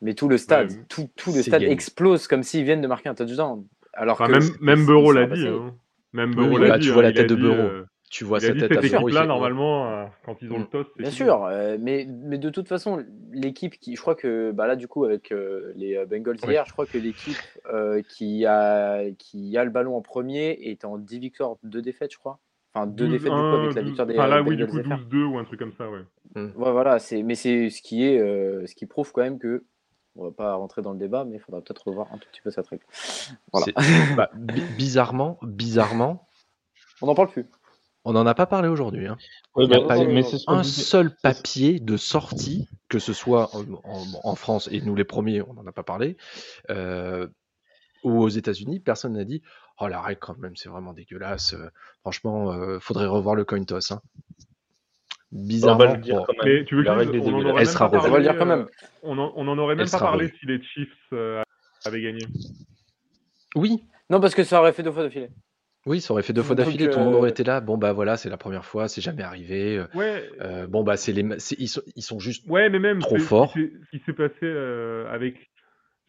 Mais tout le stade, Ouais, tout, tout le stade gagné. explose comme s'ils viennent de marquer un touchdown. Alors enfin, que même, même ils l'a dit. hein. Même Burrow oui, l'a bah, dit. tu hein, vois la il a tête de Burrow. euh, Tu vois sa tête à équipe-là, fait, normalement, euh, quand ils ont Mm. le toss, c'est Bien fini. sûr, euh, mais, mais de toute façon, l'équipe qui, je crois que bah là, du coup, avec euh, les euh, Bengals Oui. hier, je crois que l'équipe euh, qui, a, qui a le ballon en premier est en 10 victoires, 2 défaites, je crois. Enfin, 2 défaites, du coup, 12-1, avec la victoire des Enfin, là, oui, du coup, FR. 12-2 ou un truc comme ça, ouais. Ouais, voilà, c'est, mais c'est ce qui est, euh, ce qui prouve quand même que, on va pas rentrer dans le débat, mais il faudra peut-être revoir un tout petit peu cette règle. Voilà. Bah, bi- bizarrement, bizarrement, On n'en parle plus. on n'en a pas parlé aujourd'hui. hein. Ouais, Il n'y a bah, pas mais ce un seul papier de sortie, que ce soit en, en- en France, et nous les premiers, on n'en a pas parlé, euh, ou aux États-Unis, personne n'a dit Oh la règle, quand même, c'est vraiment dégueulasse. euh, franchement, euh, faudrait revoir le coin toss. hein. On Bizarrement, va le dire bon, quand même. Mais tu veux que je dise, on en aurait Elle même sera pas revue. On va le dire parlé, quand euh, même. On en, on en aurait Elle même pas parlé revue. si les Chiefs euh, avaient gagné. oui, Non, parce que ça aurait fait deux fois de filet. oui, ça aurait fait deux fois d'affilée. Tout le monde aurait euh, été là. Bon, bah voilà, c'est la première fois, c'est jamais arrivé. euh, Ouais, euh, bon, bah, c'est les, ils, sont, ils sont juste. ouais, mais même trop c'est- ce qui fort. s'est- Ce qui s'est passé euh, avec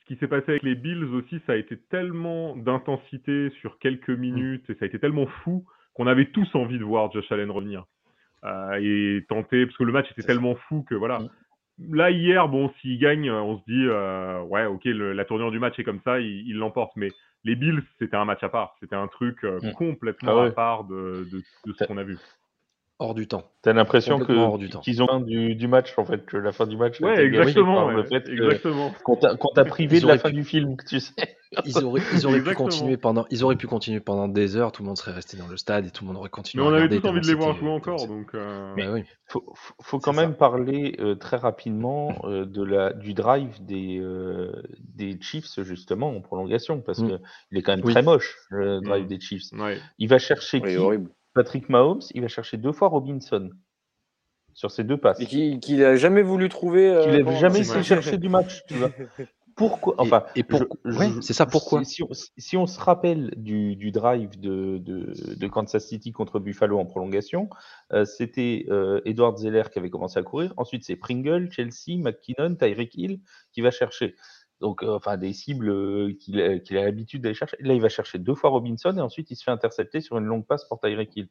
ce qui s'est passé avec les Bills aussi, ça a été tellement d'intensité sur quelques Mm. minutes et ça a été tellement fou qu'on avait tous envie de voir Josh Allen revenir euh, et tenter parce que le match était tellement fou que voilà. Mm. Là hier, bon, s'il gagne, on se dit euh, ouais, ok, le- la tournure du match est comme ça, il l'emporte. Mais les Bills, c'était un match à part, c'était un truc euh, Mm. complètement Ah ouais. à part de, de, de ce qu'on a vu. Hors du temps. T'as l'impression que Complètement hors du temps. qu'ils ont fin du, du match en fait, que la fin du match Ouais, exactement, ouais, le fait exactement. qu'on t'a qu'on t'a privé Ils de la fin pu- du film, tu sais. Ils auraient, ils auraient pu continuer pendant, ils auraient pu continuer pendant des heures. Tout le monde serait resté dans le stade et tout le monde aurait continué. Mais à on avait tous envie de les voir jouer encore, donc. euh, c'est- Bah oui. Faut, faut- faut quand même parler euh, très rapidement euh, de la, du drive des, euh, des Chiefs justement en prolongation parce Mm. que il est quand même Oui. très moche le drive Mm. des Chiefs. Ouais. Il va chercher Oui, qui horrible. Patrick Mahomes, il va chercher deux fois Robinson sur ses deux passes. Et qui- qu'il a jamais voulu trouver. euh, Qu'il n'avait pendant- jamais essayé de ça. chercher du match, tu vois. pourquoi Enfin, et, c'est ça pourquoi si, si, on, se rappelle du, du drive de, de, de, Kansas City contre Buffalo en prolongation, euh, c'était euh, Edward Zeller qui avait commencé à courir. Ensuite, c'est Pringle, Chelsea, McKinnon, Tyreek Hill qui va chercher. Donc, euh, enfin, des cibles qu'il a l'habitude d'aller chercher. Là, il va chercher deux fois Robinson et ensuite il se fait intercepter sur une longue passe pour Tyreek Hill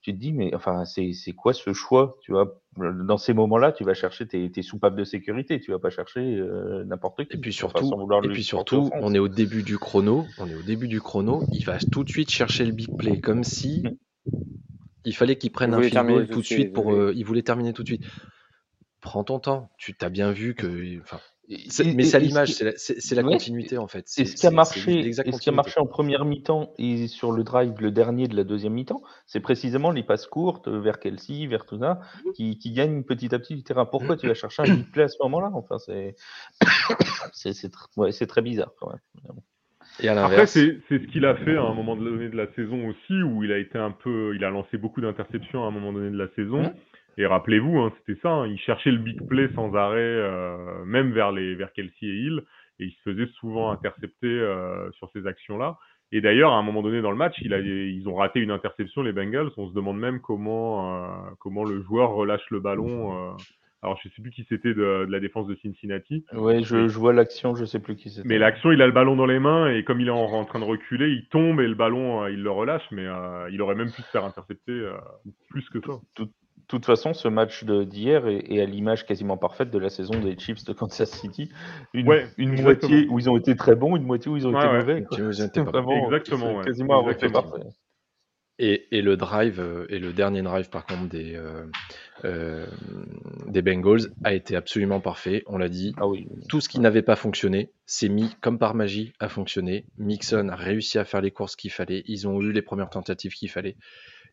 tu te dis, mais enfin, c'est quoi ce choix Tu vois, dans ces moments-là, tu vas chercher tes, tes, soupapes de sécurité, tu vas pas chercher euh, n'importe qui. Et puis surtout, et puis surtout on est au début du chrono, on est au début du chrono, il va tout de suite chercher le big play, comme si mmh. il fallait qu'il prenne un field goal tout de suite pour. Euh, il voulait terminer tout de suite. Prends ton temps. Tu t'as bien vu que. Enfin, mais c'est à l'image, c'est la, continuité en fait. Et ce qui a marché, ce qui a marché en première mi-temps et sur le drive, le dernier de la deuxième mi-temps, c'est précisément les passes courtes vers Kelsey, vers Tuna, qui, qui gagnent petit à petit du terrain. Pourquoi tu vas chercher un big play à ce moment-là? Enfin, c'est c'est très bizarre quand même. Et Après, c'est ce qu'il a fait à un moment donné de la saison aussi, où il a été un peu, il a lancé beaucoup d'interceptions à un moment donné de la saison. Mmh. Et rappelez-vous, hein, c'était ça, hein, il cherchait le big play sans arrêt, euh, même vers, les, vers Kelsey et Hill, et il se faisait souvent intercepter euh, sur ces actions-là. Et d'ailleurs, à un moment donné dans le match, il a, ils ont raté une interception, les Bengals. On se demande même comment, euh, comment le joueur relâche le ballon. alors, je ne sais plus qui c'était de, la défense de Cincinnati. Oui, je, je, vois l'action, je ne sais plus qui c'était. Mais l'action, il a le ballon dans les mains et comme il est en, train de reculer, il tombe et le ballon, il le relâche. Mais il aurait même pu se faire intercepter plus que ça. Tout, de toute façon, ce match d'hier est, à l'image quasiment parfaite de la saison des Chiefs de Kansas City. Une, une moitié où ils ont été très bons, une moitié où ils ont été mauvais. exactement. Quasiment parfait. Et, et, le drive, euh, et le dernier drive par contre des, euh, euh, des Bengals a été absolument parfait. On l'a dit. Ah oui. Tout ce qui n'avait pas fonctionné s'est mis comme par magie à fonctionner. Mixon a réussi à faire les courses qu'il fallait. Ils ont eu les premières tentatives qu'il fallait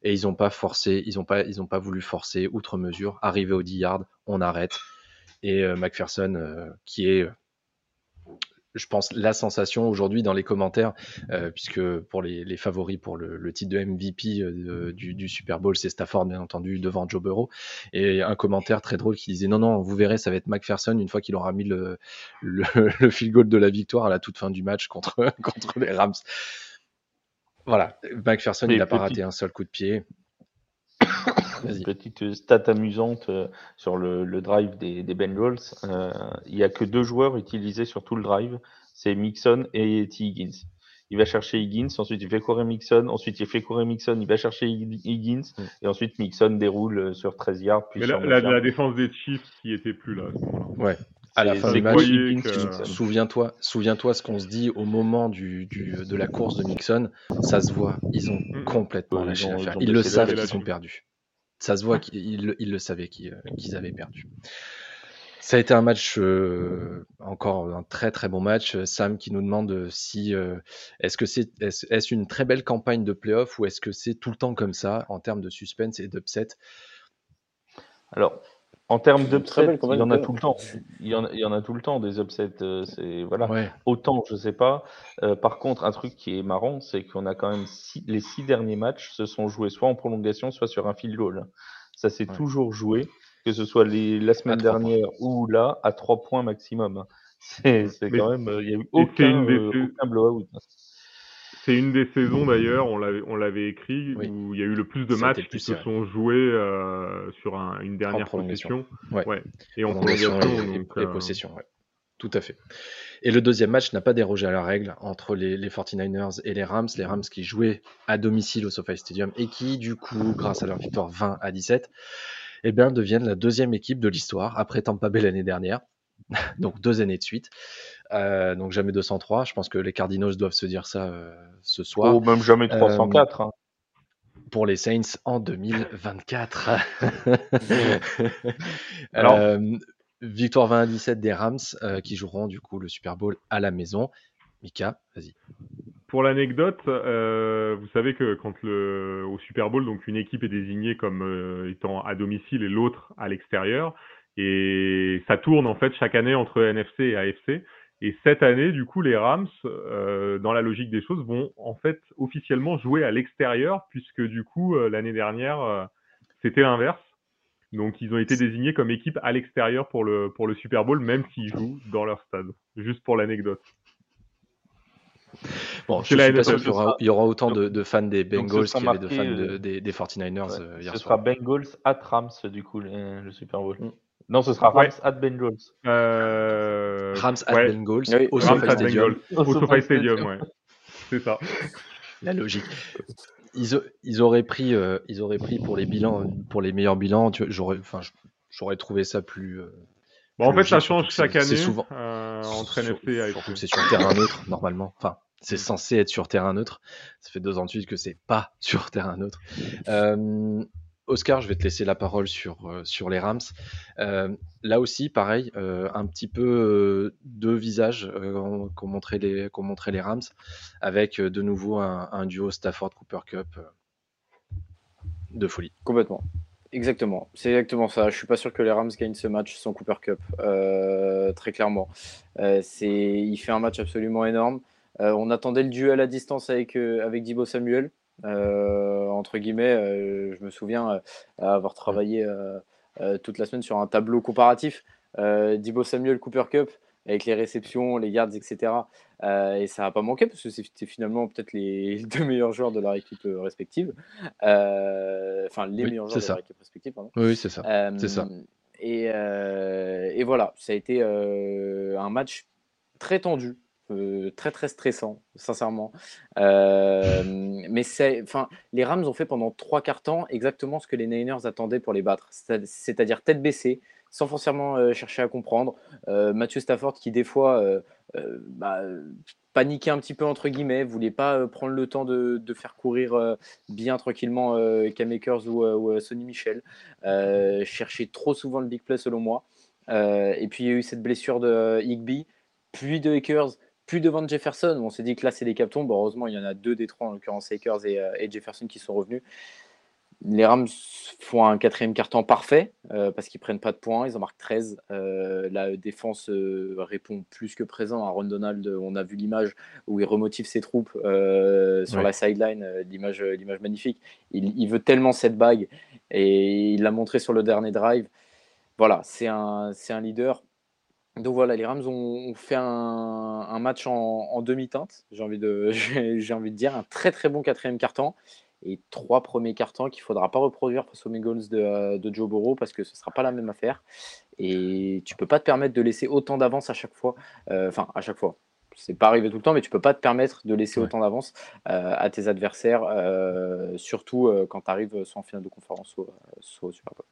et ils n'ont pas forcé, ils n'ont pas, ils pas voulu forcer outre mesure. Arrivé au 10 yards, on arrête. Et euh, McPherson, euh, qui est, je pense, la sensation aujourd'hui dans les commentaires, euh, puisque pour les, favoris pour le, titre de MVP du, Super Bowl, c'est Stafford, bien entendu, devant Joe Burrow. Et un commentaire très drôle qui disait non, non, vous verrez, ça va être McPherson une fois qu'il aura mis le, le, le field goal de la victoire à la toute fin du match contre, contre les Rams. Voilà, McPherson, il n'a pas raté un seul coup de pied. Petite stat amusante euh, sur le, drive des, Bengals. Euh, il n'y a que deux joueurs utilisés sur tout le drive, c'est Mixon et T. Higgins. Il va chercher Higgins, ensuite il fait courir Mixon, ensuite il fait courir Mixon, il va chercher Higgins, mm. et ensuite Mixon déroule euh, sur 13 yards. Puis la, la, défense des Chiefs qui était plus là à ce moment-là. Ouais, à la fin du match, souviens-toi, souviens-toi ce qu'on se dit au moment du, de la course de Nixon, ça se voit, ils ont mm. complètement lâché l'affaire. Ils, le savent qu'ils sont perdus. Ça se voit qu'ils le savaient euh, qu'ils avaient perdu. Ça a été un match, euh, encore un très très bon match. Sam qui nous demande si euh, est-ce que c'est est-ce une très belle campagne de playoff ou est-ce que c'est tout le temps comme ça en termes de suspense et d'upset? Alors, en termes d'upset, il y en a tout le temps. Il y en, a tout le temps des upsets. Euh, c'est voilà. Autant, je sais pas. Euh, par contre, un truc qui est marrant, c'est qu'on a quand même les six derniers matchs se sont joués soit en prolongation, soit sur un field goal. Ça s'est toujours joué, que ce soit les, la semaine dernière ou là, à trois points maximum. C'est quand même. Euh, il n'y a eu aucun, aucun blowout. C'est une des saisons d'ailleurs, on l'avait, écrit, où il y a eu le plus de matchs qui se sont joués euh, sur une dernière possession. Ouais. Et en prolongation et, donc, euh, possession, Tout à fait. Et le deuxième match n'a pas dérogé à la règle entre les, 49ers et les Rams. Les Rams qui jouaient à domicile au SoFi Stadium et qui, du coup, grâce à leur victoire 20 à 17, eh bien, deviennent la deuxième équipe de l'histoire après Tampa Bay l'année dernière. donc deux années de suite. Euh, donc jamais 203. Je pense que les Cardinals doivent se dire ça euh, ce soir. Ou même jamais 304. Euh, hein. Pour les Saints en 2024. Alors, victoire 20 à 17 des Rams qui joueront du coup le Super Bowl à la maison. Mika, vas-y. Pour l'anecdote, vous savez que quand le, au Super Bowl, donc une équipe est désignée comme étant à domicile et l'autre à l'extérieur, et ça tourne en fait chaque année entre NFC et AFC. Et cette année, du coup, les Rams, euh, dans la logique des choses, vont en fait officiellement jouer à l'extérieur, puisque du coup, euh, l'année dernière, euh, c'était l'inverse. Donc ils ont été désignés comme équipe à l'extérieur pour le, pour le Super Bowl, même s'ils jouent dans leur stade. Juste pour l'anecdote. Bon, je suis pas sûr qu'il y, aura, autant de, fans des Bengals qu'il y avait de fans euh, des, 49ers euh, hier ce soir. Ce sera Bengals at Rams, du coup, le, Super Bowl. Mm. Non, ce sera Rams at Bengals. Euh... Rams at Bengals, au SoFi Stadium. Au SoFi Stadium, ouais. C'est ça. La logique. Ils, ils, auraient pris, euh, ils auraient pris pour les bilans, pour les meilleurs bilans. J'aurais, enfin, j'aurais trouvé ça plus. Bon, en fait, ça change chaque année. C'est souvent entre NFC. C'est sur terrain neutre normalement. Enfin, c'est censé être sur terrain neutre. Ça fait deux ans de suite que c'est pas sur terrain neutre. Euh, Oscar, je vais te laisser la parole sur, euh, les Rams. Euh, là aussi, pareil, un petit peu deux visages qu'ont montré, les, Rams, avec de nouveau un, duo Stafford-Cooper Cup de folie. Complètement. Exactement, c'est exactement ça. Je suis pas sûr que les Rams gagnent ce match sans Cooper Cup, très clairement. il fait un match absolument énorme. Euh, on attendait le duel à distance avec, euh, avec Dibo Samuel. Euh, entre guillemets, je me souviens avoir travaillé toute la semaine sur un tableau comparatif. Dibo Samuel, Cooper Cup, avec les réceptions, les yards, etc. et ça n'a pas manqué parce que c'était finalement peut-être les deux meilleurs joueurs de leur équipe respective. Enfin, les meilleurs joueurs de leur équipe respective, pardon. Oui, c'est ça. c'est ça. Et, et, voilà, ça a été un match très tendu. Euh, très très stressant, sincèrement. Euh, mais c'est, enfin, les Rams ont fait pendant trois quarts temps exactement ce que les Niners attendaient pour les battre, c'est-à-dire tête baissée, sans forcément euh, chercher à comprendre. Mathieu Stafford qui des fois bah, paniquait un petit peu entre guillemets, voulait pas prendre le temps de, faire courir bien tranquillement Cam Akers ou, ou Sonny Michel, cherchait trop souvent le big play selon moi. et puis il y a eu cette blessure de Higby, puis de Akers plus devant Jefferson. On s'est dit que là, c'est des captons. heureusement, il y en a deux des trois, en l'occurrence Akers euh, et, Jefferson, qui sont revenus. Les Rams font un quatrième carton parfait euh, parce qu'ils prennent pas de points, ils en marquent 13. Euh, la défense répond plus que présent à Ron Donald. On a vu l'image où il remotive ses troupes sur la sideline, l'image, l'image magnifique. Il, il, veut tellement cette bague et il l'a montré sur le dernier drive. Voilà, c'est un, c'est un leader donc voilà, les Rams ont, fait un, match en, demi-teinte, j'ai envie, de, j'ai envie de dire, un très très bon quatrième quart-temps et trois premiers quart-temps qu'il ne faudra pas reproduire face aux Bengals de, de, Joe Burrow parce que ce ne sera pas la même affaire. Et tu ne peux pas te permettre de laisser autant d'avance à chaque fois. Euh, enfin, à chaque fois. C'est pas arrivé tout le temps, mais tu peux pas te permettre de laisser autant d'avance euh, à tes adversaires, euh, surtout quand tu arrives soit en finale de conférence, soit, soit au Super Bowl.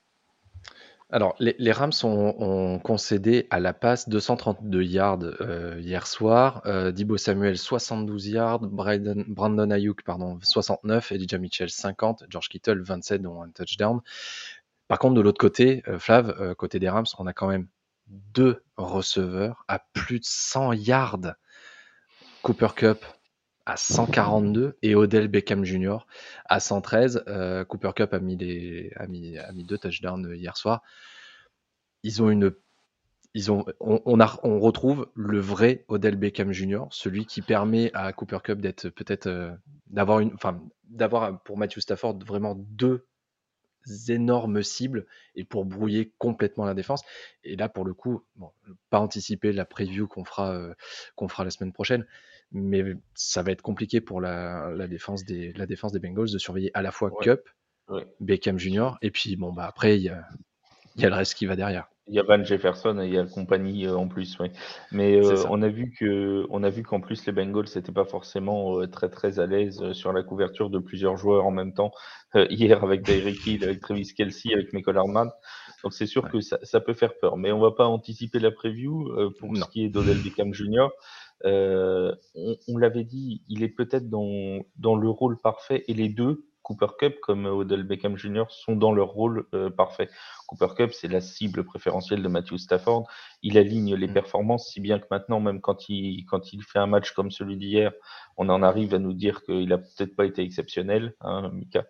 Alors, les, Rams ont, concédé à la passe 232 yards euh, hier soir. Euh, Dibo Samuel 72 yards, Brandon, Brandon Ayuk pardon 69, Elijah Mitchell 50, George Kittle 27 dont un touchdown. Par contre, de l'autre côté, euh, Flav, côté des Rams, on a quand même deux receveurs à plus de 100 yards. Cooper Cup à 142 et Odell Beckham Jr. à 113. Euh, Cooper Cup a mis, les, a, mis, deux touchdowns hier soir. Ils ont une. On, retrouve le vrai Odell Beckham Jr., celui qui permet à Cooper Cup d'être peut-être euh, d'avoir une, d'avoir pour Matthew Stafford vraiment deux énormes cibles et pour brouiller complètement la défense. Et là, pour le coup, bon, pas anticiper la preview qu'on fera, euh, qu'on fera la semaine prochaine, mais ça va être compliqué pour la, défense, des, la défense des Bengals de surveiller à la fois Cup, Beckham Jr. et puis bon bah après il y a, y a, le reste qui va derrière. Il y a Van Jefferson et il y a compagnie euh, en plus, oui. Mais euh, on a vu que on a vu qu'en plus les Bengals n'étaient pas forcément euh, très très à l'aise sur la couverture de plusieurs joueurs en même temps. hier avec Derrick Hill, avec Travis Kelsey, avec Michael Hardman. Donc c'est sûr que ça, ça, peut faire peur. Mais on va pas anticiper la preview pour ce qui est d'Odell Beckham Jr. Euh, on, l'avait dit, il est peut-être dans, dans le rôle parfait et les deux, Cooper Cup comme Odell Beckham Jr. sont dans leur rôle euh, parfait. Cooper Cup, c'est la cible préférentielle de Matthew Stafford. Il aligne les mm. performances, si bien que maintenant, même quand il, quand il fait un match comme celui d'hier, on en arrive à nous dire qu'il a peut-être pas été exceptionnel, hein, Mika?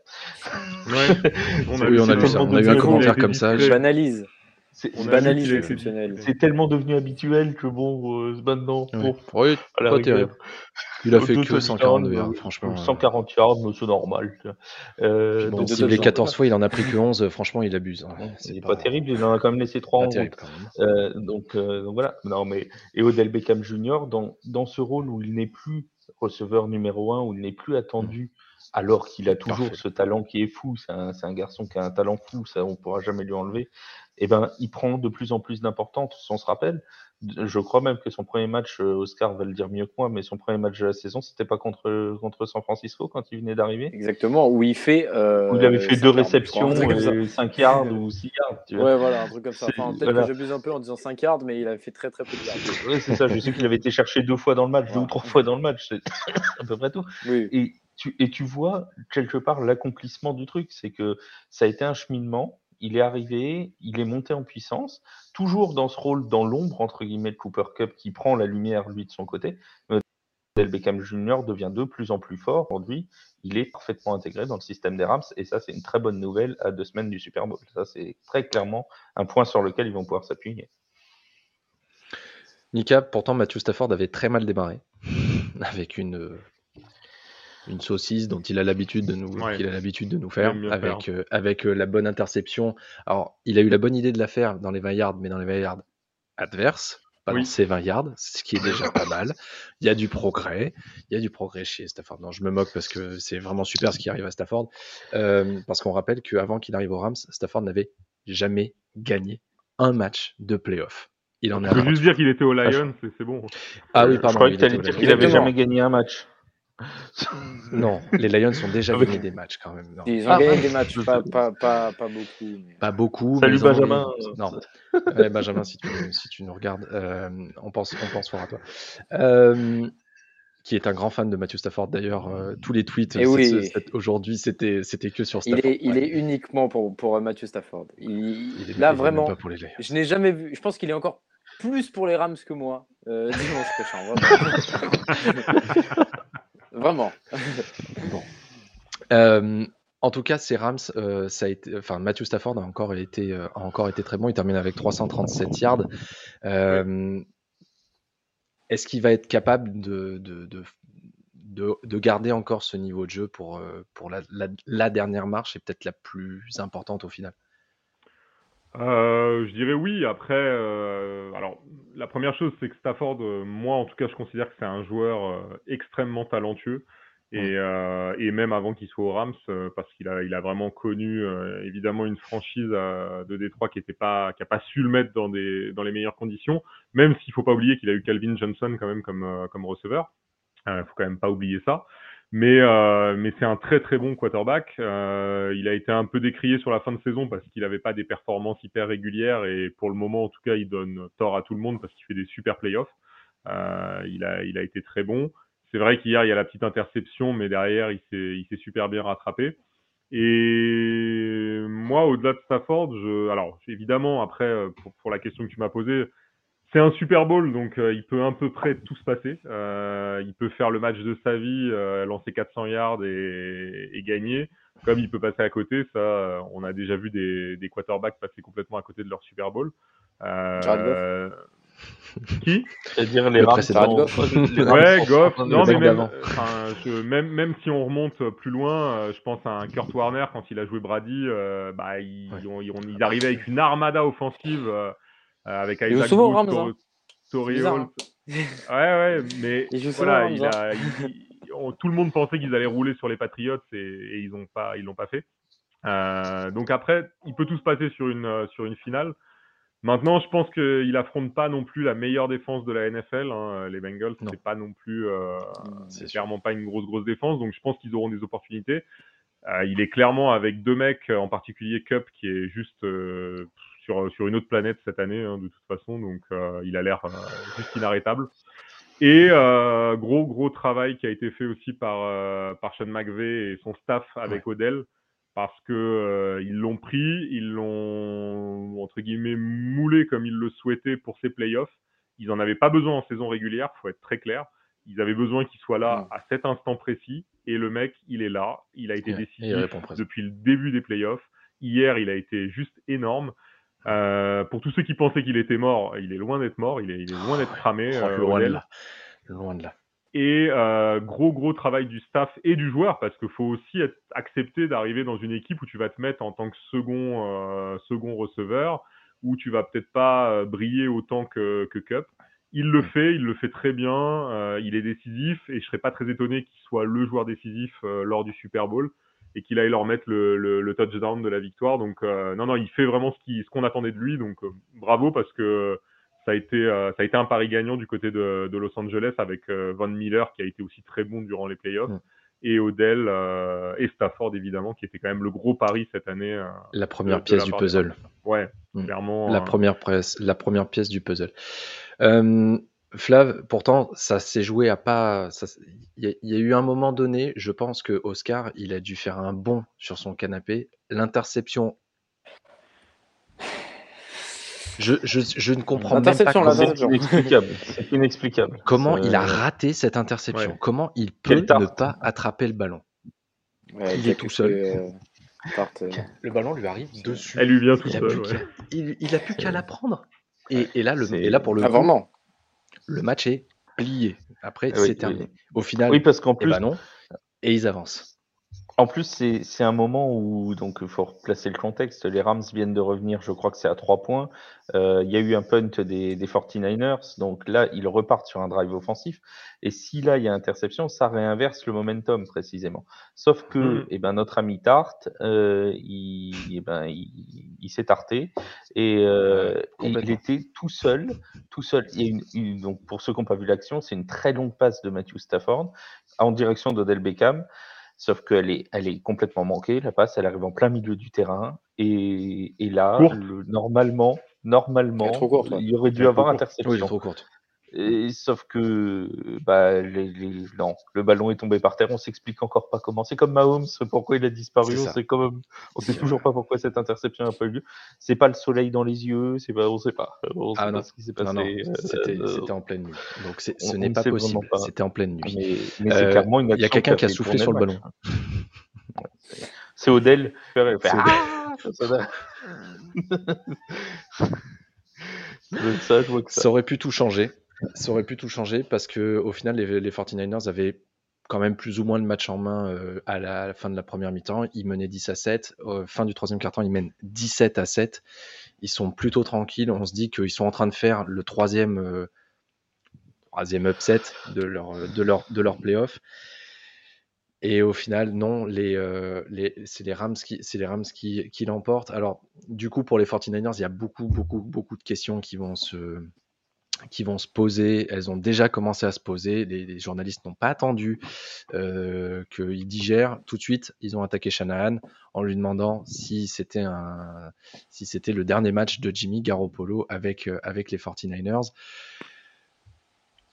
Ouais. on a, on a eu un commentaire comme ça. J'analyse. C'est C'est tellement devenu habituel que bon, euh, maintenant. Oui, voilà, Il a fait que 142 yards, franchement. 140 yards, c'est normal. Euh, donc, ciblé 14 fois, il en a pris que 11. Franchement, il abuse. Hein. C'est pas... terrible, il en a quand même laissé 3 en route. Euh, donc, euh, donc, voilà. Non, mais... Et Odell Beckham Jr., dans, dans ce rôle où il n'est plus receveur numéro 1, où il n'est plus attendu, alors qu'il a toujours ce talent qui est fou, c'est un, un, garçon qui a un talent fou, ça on ne pourra jamais lui enlever, eh ben, il prend de plus en plus d'importance. On se rappelle, je crois même que son premier match, euh, Oscar va le dire mieux que moi, mais son premier match de la saison, c'était pas contre, contre San Francisco quand il venait d'arriver Exactement, où il fait. Euh, où il avait fait deux réceptions, 5 yards ou 6 yards. Tu vois. Ouais, voilà, un truc comme ça. Enfin, peut-être que j'abuse un peu en disant 5 yards, mais il avait fait très très peu de yards. oui, c'est ça. Je sais qu'il avait été cherché deux fois dans le match, deux ou trois fois dans le match. C'est à peu près tout. Oui. Et, tu, et tu vois quelque part l'accomplissement du truc, c'est que ça a été un cheminement il est arrivé, il est monté en puissance, toujours dans ce rôle dans l'ombre, entre guillemets, de Cooper Cup qui prend la lumière, lui, de son côté. Del Beckham Jr. devient de plus en plus fort. Aujourd'hui, il est parfaitement intégré dans le système des Rams et ça, c'est une très bonne nouvelle à deux semaines du Super Bowl. Ça, c'est très clairement un point sur lequel ils vont pouvoir s'appuyer. Nika, pourtant, Matthew Stafford avait très mal démarré avec une une saucisse dont il a l'habitude de nous, qu'il a l'habitude de nous faire, avec, euh, avec euh, la bonne interception. Alors, il a eu la bonne idée de la faire dans les 20 yards, mais dans les 20 yards adverses, pas dans ses 20 yards, ce qui est déjà pas mal. Il y a du progrès, il y a du progrès chez Stafford. Non, je me moque parce que c'est vraiment super ce qui arrive à Stafford, euh, parce qu'on rappelle qu'avant qu'il arrive aux Rams, Stafford n'avait jamais gagné un match de playoff. Il en a. Je veux juste dire qu'il était au Lions, c'est bon. Ah oui, pardon. Je croyais que tu dire qu'il n'avait jamais gagné un match. Non, les Lions ont déjà gagné des matchs quand même. Ils ont ah, gagné des matchs, pas, pas, pas, pas beaucoup. Pas beaucoup. Salut Benjamin. Non, Benjamin, si tu, si tu nous regardes, euh, on, pense, on pense fort à toi. Euh, qui est un grand fan de Matthew Stafford d'ailleurs. Euh, tous les tweets oui. aujourd'hui, c'était, c'était que sur Stafford. Il est, il est uniquement pour, pour Matthew Stafford. Il, est, là, vraiment, pas pour les je n'ai jamais vu. Je pense qu'il est encore plus pour les Rams que moi dimanche prochain. Vraiment. Euh, en tout cas, ces Rams, euh, ça a été, enfin, Matthew Stafford a encore été, euh, a encore été très bon. Il termine avec 337 yards. Est-ce qu'il va être capable de, de, de, de, garder encore ce niveau de jeu pour, pour la, la dernière marche et peut-être la plus importante au final? Euh, je dirais oui. Après, euh, alors la première chose, c'est que Stafford, euh, moi en tout cas, je considère que c'est un joueur extrêmement talentueux. Et, et même avant qu'il soit au Rams, parce qu'il a, il a vraiment connu évidemment une franchise de Détroit qui était pas, qui a pas su le mettre dans des, dans les meilleures conditions. Même s'il faut pas oublier qu'il a eu Calvin Johnson quand même comme, comme receveur. Il faut quand même pas oublier ça. Mais, euh, mais c'est un très très bon quarterback. Euh, il a été un peu décrié sur la fin de saison parce qu'il n'avait pas des performances hyper régulières et pour le moment en tout cas il donne tort à tout le monde parce qu'il fait des super playoffs. Euh, il, a, il a été très bon. C'est vrai qu'hier il y a la petite interception mais derrière il s'est, super bien rattrapé. Et moi au-delà de Stafford, je, alors évidemment après pour, pour la question que tu m'as posée, c'est un Super Bowl, donc euh, il peut à peu près tout se passer. Euh, il peut faire le match de sa vie, euh, lancer 400 yards et, et, gagner, comme il peut passer à côté. Ça, on a déjà vu des, des quarterbacks passer complètement à côté de leur Super Bowl. Euh, qui? C'est-à-dire les Rams. ouais, Goff. Non, mais même, je, même, même, si on remonte plus loin, je pense à un Kurt Warner quand il a joué Brady. bah, il, ouais. il, arrivait avec une armada offensive. Euh, avec Isaac souvent Rams, hein. Hein. Ouais, ouais, mais voilà, il a, hein. tout le monde pensait qu'ils allaient rouler sur les Patriots et, et ils n'ont pas, ils l'ont pas fait. Euh, donc après, il peut tout se passer sur une euh, sur une finale. Maintenant, je pense qu'il affronte pas non plus la meilleure défense de la NFL. Hein. Les Bengals, c'est pas non plus, euh, c'est clairement pas une grosse grosse défense. Donc je pense qu'ils auront des opportunités. Euh, il est clairement avec deux mecs, en particulier Cup, qui est juste euh, sur, sur une autre planète cette année, hein, de toute façon. Donc, euh, il a l'air euh, juste inarrêtable. Et euh, gros, gros travail qui a été fait aussi par, par Sean McVay et son staff avec Odell, parce que ils l'ont pris, ils l'ont, entre guillemets, moulé comme ils le souhaitaient pour ses playoffs. Ils n'en avaient pas besoin en saison régulière, faut être très clair. Ils avaient besoin qu'il soit là à cet instant précis. Et le mec, il est là. Il a été décidé depuis le début des playoffs. Hier, il a été juste énorme. Euh, pour tous ceux qui pensaient qu'il était mort, il est loin d'être mort, il est, loin d'être cramé. Oh, euh, loin, de là. loin de là. Et euh, gros, gros travail du staff et du joueur, parce qu'il faut aussi être accepté d'arriver dans une équipe où tu vas te mettre en tant que second, euh, second receveur, où tu vas peut-être pas briller autant que, que Cup. Il le fait, il le fait très bien, il est décisif, et je serais pas très étonné qu'il soit le joueur décisif lors du Super Bowl et qu'il aille leur mettre le, le, le, touchdown de la victoire. Donc non, non, il fait vraiment ce qu'on ce qu'on attendait de lui, donc bravo parce que ça a été euh, ça a été un pari gagnant du côté de, de Los Angeles avec euh, Von Miller qui a été aussi très bon durant les playoffs. Mm. Et Odell euh, et Stafford évidemment qui était quand même le gros pari cette année. la première pièce du puzzle. Ouais, mm. clairement. La première pièce, la première pièce du puzzle. Flav, pourtant, ça s'est joué à pas. Il y, a eu un moment donné, je pense que Oscar, il a dû faire un bond sur son canapé. L'interception je, je, je, ne comprends même pas comment... C'est inexplicable. C'est inexplicable. Comment il a raté cette interception? ouais. Comment il peut ne pas attraper le ballon? Ouais, Il est tout seul. Euh, euh... Le ballon lui arrive dessus. Elle lui vient tout il seul. A ouais. il, il, a plus qu'à la prendre. Et, et, là, le, et là, pour le ah, coup, vraiment le match est plié. Après, oui, c'est terminé. Au final, oui, parce qu'en eh ben non. Et ils avancent. En plus, c'est un moment où, donc, il faut replacer le contexte. Les Rams viennent de revenir, je crois que c'est à trois points. Euh, il y a eu un punt des, des 49ers. Donc là, ils repartent sur un drive offensif. Et si là, il y a interception, ça réinverse le momentum précisément. Sauf que, Mhm. eh ben, notre ami Tart, euh, il, eh ben, il, il s'est tarté. Et, euh, et il était tout seul. Tout seul. A une, une- donc, pour ceux qui n'ont pas vu l'action, c'est une très longue passe de Matthew Stafford en direction d'Odell Beckham. Sauf qu'elle est, elle est complètement manquée, la passe, elle arrive en plein milieu du terrain. Et, et là, le- normalement, normalement, courte, il y aurait dû avoir interception. Oui, il est trop courte. Et, sauf que bah, les, les- non, le ballon est tombé par terre, on s'explique encore pas comment. C'est comme Mahomes, pourquoi il a disparu, on sait quand même, on sait toujours pas pourquoi cette interception n'a pas eu lieu. C'est pas le soleil dans les yeux, c'est pas, on sait pas, on sait Ah pas non. ce qui s'est passé. Non, non, euh, c'était euh, en pleine nuit. Donc c'est- ce n'est pas possible. C'était en pleine nuit. mais, mais c'est Euh, clairement une Il y a quelqu'un qui a soufflé sur le ballon. C'est Odell. Ah je vois que. Ça aurait pu tout changer. Ça aurait pu tout changer parce que au final, les, les 49ers avaient quand même plus ou moins le match en main euh, à, la, fin de la première mi-temps. Ils menaient 10 à 7. Euh, fin du troisième quart-temps, ils mènent 17 à 7. Ils sont plutôt tranquilles. On se dit qu'ils sont en train de faire le troisième, euh, troisième upset de leur, de leur, de leur playoff. Et au final, non, euh, c'est les Rams qui, les Rams qui, qui l'emportent. Alors, du coup, pour les 49ers, il y a beaucoup, beaucoup, beaucoup de questions qui vont se, qui vont se poser. Elles ont déjà commencé à se poser. Les, les journalistes n'ont pas attendu euh, qu'ils digèrent. Tout de suite, ils ont attaqué Shanahan en lui demandant si c'était un, si c'était le dernier match de Jimmy Garoppolo avec, euh, avec les 49ers.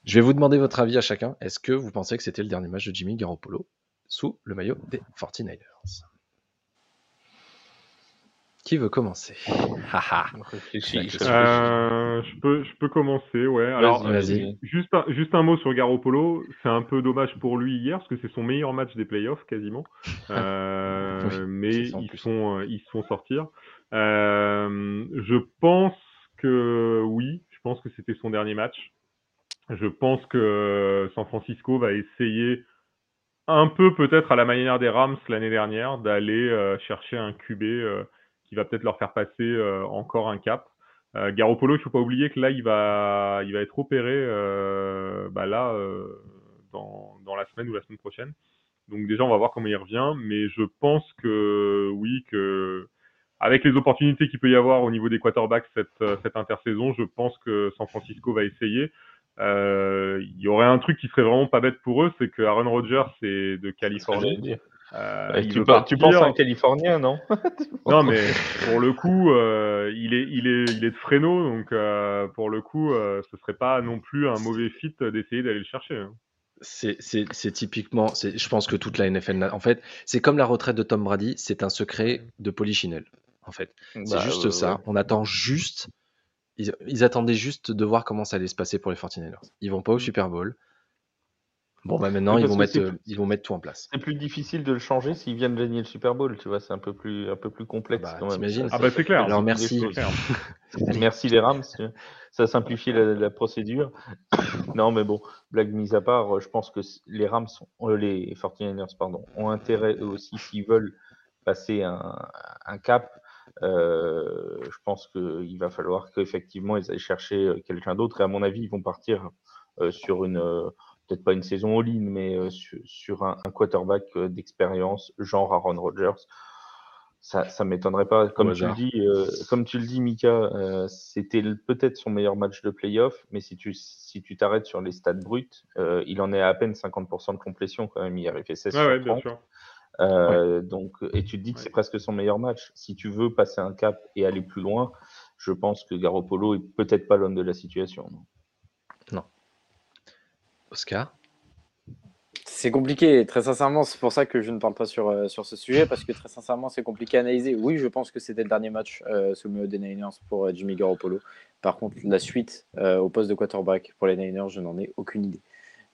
Je vais vous demander votre avis à chacun. Est-ce que vous pensez que c'était le dernier match de Jimmy Garoppolo sous le maillot des 49ers Qui veut commencer? Euh, je peux, je peux commencer, ouais. Alors, Vas-y. Vas-y. Juste un, juste un mot sur Garoppolo. C'est un peu dommage pour lui hier parce que c'est son meilleur match des playoffs quasiment. Euh, Oui, mais ils sont, euh, ils se font sortir. Euh, je pense que oui, je pense que c'était son dernier match. Je pense que San Francisco va essayer un peu peut-être à la manière des Rams l'année dernière d'aller euh, chercher un QB euh, qui va peut-être leur faire passer euh, encore un cap. Euh, Garoppolo, il faut pas oublier que là, il va, il va être opéré euh, bah là dans, dans la semaine ou la semaine prochaine. Donc déjà, on va voir comment il revient, mais je pense que oui, que avec les opportunités qu'il peut y avoir au niveau des quarterbacks cette, cette intersaison, je pense que San Francisco va essayer. Euh, Il y aurait un truc qui serait vraiment pas bête pour eux, c'est que Aaron Rodgers c'est de Californie. Euh, tu, par- penses à un Californien, non Non, mais pour le coup, euh, il est, il est, il est de Fresno, donc euh, pour le coup, euh, ce serait pas non plus un mauvais fit d'essayer d'aller le chercher. hein. C'est typiquement, c'est- je pense que toute la NFL, en fait, c'est comme la retraite de Tom Brady, c'est un secret de polichinelle, en fait. C'est Bah, juste ouais, ça. ouais. On attend juste, ils, ils attendaient juste de voir comment ça allait se passer pour les 49ers. Ils vont pas au Mm. Super Bowl. Bon, bah maintenant, ils vont, mettre, euh, ils vont mettre tout en place. C'est plus difficile de le changer s'ils viennent gagner le Super Bowl, tu vois, c'est un peu plus, un peu plus complexe Ah bah, quand même. Ah bah c'est clair. Alors, merci. Merci les Rams, ça simplifie la, la procédure. non, mais bon, blague mise à part, je pense que les Rams, sont- euh, les 49ers, pardon, ont intérêt eux aussi s'ils veulent passer un, un cap. euh, je pense qu'il va falloir qu'effectivement ils aillent chercher euh, quelqu'un d'autre. Et à mon avis, ils vont partir euh, sur une, euh, peut-être pas une saison all-in, mais euh, sur, sur un, un quarterback euh, d'expérience, genre Aaron Rodgers. Ça, ça m'étonnerait pas. Comme Au tu le hasard. dis, euh, comme tu le dis, Mika, c'était peut-être son meilleur match de playoff, mais si tu si tu t'arrêtes sur les stats bruts, euh, il en est à à peine 50% de complétion quand même. Hier, il fait 16 Ouais, sur ouais, bien 30. sûr. Euh, donc, et tu te dis que Ouais. c'est presque son meilleur match. Si tu veux passer un cap et aller plus loin, je pense que Garoppolo est peut-être pas l'homme de la situation. Oscar C'est compliqué, très sincèrement, c'est pour ça que je ne parle pas sur, euh, sur ce sujet, parce que très sincèrement, c'est compliqué à analyser. Oui, je pense que c'était le dernier match euh, sous le maillot des Niners pour euh, Jimmy Garoppolo. Par contre, la suite euh, au poste de quarterback pour les Niners, je n'en ai aucune idée.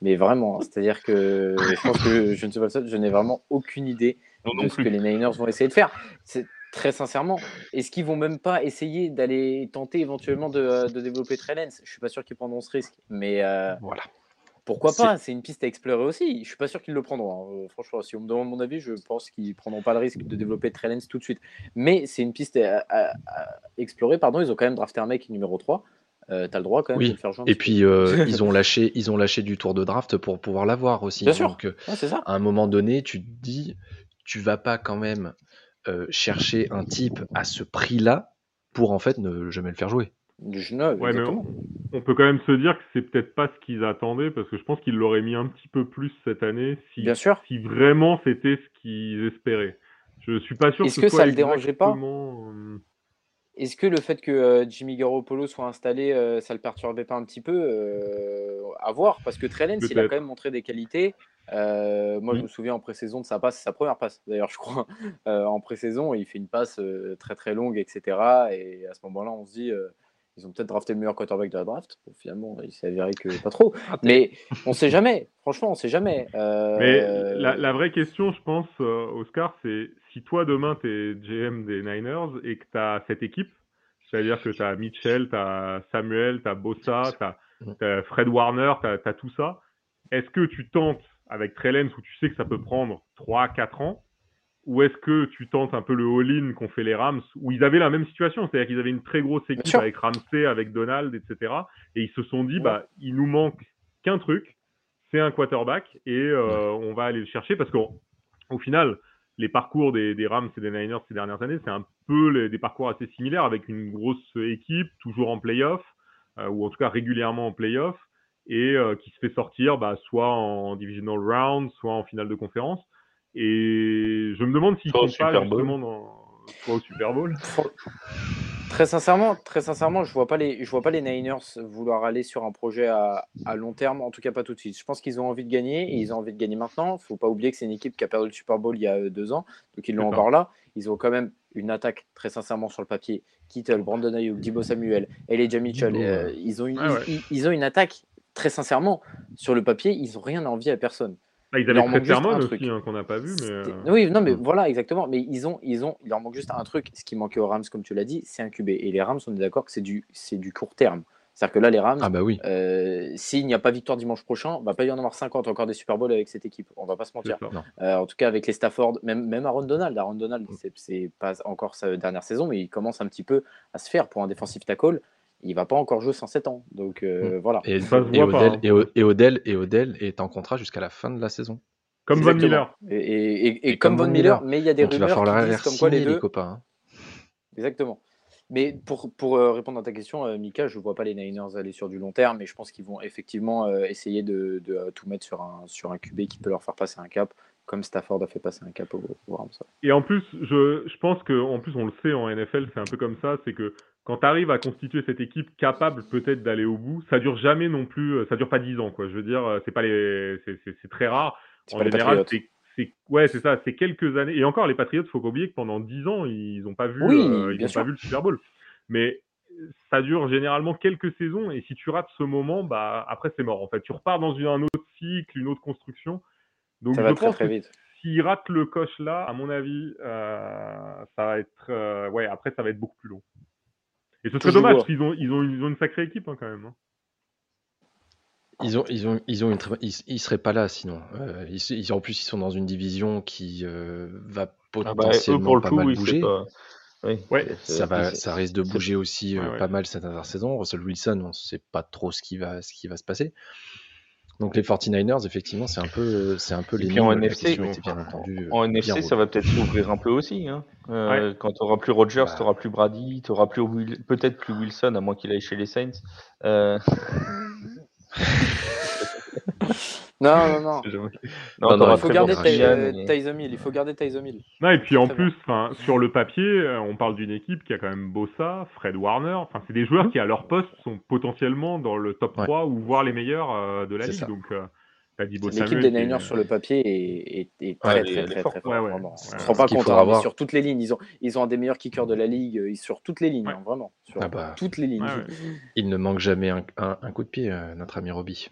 Mais vraiment, hein, c'est-à-dire que je pense que je ne suis pas le seul, je n'ai vraiment aucune idée Non, de non ce que les Niners vont essayer de faire. C'est très sincèrement. Est-ce qu'ils vont même pas essayer d'aller tenter éventuellement de, de développer Trey Lance? Je suis pas sûr qu'ils prendront ce risque, mais euh, Voilà. Pourquoi pas C'est une piste à explorer aussi. Je suis pas sûr qu'ils le prendront. hein. Euh, franchement, si on me demande mon avis, je pense qu'ils prendront pas le risque de développer Trey Lance tout de suite. Mais c'est une piste à, à- à explorer. Pardon, ils ont quand même drafté un mec numéro 3. Euh, T'as le droit quand même Oui. de le faire jouer. Et puis, euh, ils, ont lâché, ils ont lâché du tour de draft pour pouvoir l'avoir aussi. Bien sûr. Donc. Ouais, ça. à un moment donné, tu te dis, tu vas pas quand même euh, chercher un type à ce prix-là pour en fait ne jamais le faire jouer. Du Genève, Ouais, mais exactement. On peut quand même se dire que c'est peut-être pas ce qu'ils attendaient, parce que je pense qu'ils l'auraient mis un petit peu plus cette année si, Bien sûr. si vraiment c'était ce qu'ils espéraient. Je suis pas sûr Est-ce ce que ça le dérangeait pas euh, Est-ce que le fait que euh, Jimmy Garoppolo soit installé, euh, ça le perturbait pas un petit peu À voir, parce que Trey Lance, il a quand même montré des qualités. Euh, moi, je Mm. me souviens en pré-saison de sa passe, sa première passe d'ailleurs, je crois. Euh, en pré-saison, il fait une passe euh, très très longue, etc. Et à ce moment-là, on se dit, ils ont peut-être drafté le meilleur quarterback de la draft. Bon, finalement, il s'est avéré que pas trop. Mais on sait jamais. Franchement, on sait jamais. Euh, Mais la, la vraie question, je pense, euh, Oscar, c'est si toi demain tu es GM des Niners et que tu as cette équipe, c'est-à-dire que tu as Mitchell, tu as Samuel, tu as Bossa, tu as, Fred Warner, tu as, tout ça, est-ce que tu tentes avec Trey Lance où tu sais que ça peut prendre 3-4 ans ou est-ce que tu tentes un peu le all-in qu'ont fait les Rams, où ils avaient la même situation, c'est-à-dire qu'ils avaient une très grosse équipe avec Ramsey, avec Donald, etc. Et ils se sont dit, Ouais. bah, il nous manque qu'un truc, c'est un quarterback, et euh, on va aller le chercher, parce qu'au au final, les parcours des, des Rams et des Niners ces dernières années, c'est un peu les- des parcours assez similaires, avec une grosse équipe, toujours en playoff, euh, ou en tout cas régulièrement en playoff, et euh, qui se fait sortir bah, soit en divisional round, soit en finale de conférence. Et je me demande s'ils sont pas justement dans... au Super Bowl. Très sincèrement, très sincèrement, je vois pas les, je vois pas les Niners vouloir aller sur un projet à, à long terme, en tout cas pas tout de suite. Je pense qu'ils ont envie de gagner et ils ont envie de gagner maintenant. Faut pas oublier que c'est une équipe qui a perdu le Super Bowl il y a euh, deux ans, donc ils l'ont encore là. Ils ont quand même une attaque très sincèrement sur le papier. Kittle, Brandon Ayuk, Dibo Samuel, Elijah Mitchell, euh, ils ont une, Ouais, ouais. ils, ils ont une attaque très sincèrement sur le papier. Ils ont rien à envier à personne. Ah, ils Il avaient manque Fred un aussi, truc. hein, qu'on n'a pas vu. Mais, euh, Oui, non, mais voilà, exactement. Mais ils ont, ils ont, il leur manque juste un truc. Ce qui manquait aux Rams, comme tu l'as dit, c'est un QB. Et les Rams, on est d'accord que c'est du, c'est du court terme. C'est-à-dire que là, les Rams, Ah bah oui. euh, s'il n'y a pas victoire dimanche prochain, va pas y en avoir 50 encore des Super Bowls avec cette équipe. On va pas se mentir. Euh, en tout cas, avec les Stafford, même, même Aaron Donald. Aaron Donald, Mm. c'est, c'est pas encore sa dernière saison, mais il commence un petit peu à se faire pour un défensif tackle. Il va pas encore jouer 107 ans. Donc euh, voilà. Et, Odell, hein. et, O- et Odell, et Odell est en contrat jusqu'à la fin de la saison. Comme Von Exactement. Miller. Et, et- et- et Et comme comme Von Von Miller, Miller. mais il y a des Donc il va rumeurs falloir qui les disent comme quoi les deux. les copains. hein. Exactement. Mais pour, pour euh, répondre à ta question, euh, Mika, je ne vois pas les Niners aller sur du long terme, mais je pense qu'ils vont effectivement euh, essayer de, de, tout mettre sur un, sur un QB qui peut leur faire passer un cap, comme Stafford a fait passer un cap au, au Rams. Et en plus, je, je pense que, en plus, on le sait en NFL, c'est un peu comme ça, c'est que quand tu arrives à constituer cette équipe capable peut-être d'aller au bout, ça dure jamais non plus, euh, ça dure pas 10 ans, quoi. Je veux dire, euh, c'est pas les, c'est- très rare. En général, c'est ouais, c'est ça, c'est quelques années. Et encore, les Patriots, faut pas oublier que pendant 10 ans, ils ont pas vu, Oui, euh, ils ont pas vu le Super Bowl. Mais ça dure généralement quelques saisons, et si tu rates ce moment, bah après c'est mort. En fait, tu repars dans une- un autre cycle cycle, une autre construction. Donc Ça je va très pense très que vite. s'il rate le coche là, à mon avis, euh, ça va être. euh, ouais, après, ça va être beaucoup plus long. Et ce serait dommage, parce qu'ils ont, ils ont, ils ont une sacrée équipe hein, quand même. hein. Ils ont, ils ont, ils ont une très- ils, ils seraient pas là sinon. Euh, ils, ils- en plus, ils sont dans une division qui euh, va Ah bah, eux, potentiellement pour le pas coup, mal oui, bouger. pas. Oui, Ouais, Ça va, ça risque de bouger aussi euh, Ouais, ouais. pas mal cette intersaison. Russell Wilson, on ne sait pas trop ce qui va, ce qui va se passer. Donc les 49ers, effectivement, c'est un peu, euh, c'est un peu Et les puis en NFC, entendu. euh, En bien NFC, ça va peut-être s'ouvrir un peu aussi. Hein. Euh, Quand tu n'auras plus Rodgers, Bah. tu n'auras plus Brady, tu n'auras plus Will- peut-être plus Wilson, à moins qu'il aille chez les Saints. Euh, Non, non, non. je- Non, Non, non, t'auras Il faut très garder Tyson Hill. Il faut garder Tyson Hill. Non, et puis en Très plus, enfin, sur le papier, euh, on parle d'une équipe qui a quand même Bossa, Fred Warner. Enfin, c'est des joueurs qui, à leur poste, sont potentiellement dans le top Ouais. 3 ou voire les meilleurs euh, de la ligue. Donc, euh, L'équipe des Niners sur le papier est, est- est Ouais, très, très, très, forte. très fort. Ouais, ouais. On se rend pas compte, hein, mais voir. sur toutes les lignes. Ils ont, ils ont un des meilleurs kickers de la ligue, sur toutes les lignes, Ouais. hein, vraiment. Sur Ah bah. toutes les lignes. Ouais, ouais. Il ne manque jamais un, un- un coup de pied, notre ami Roby.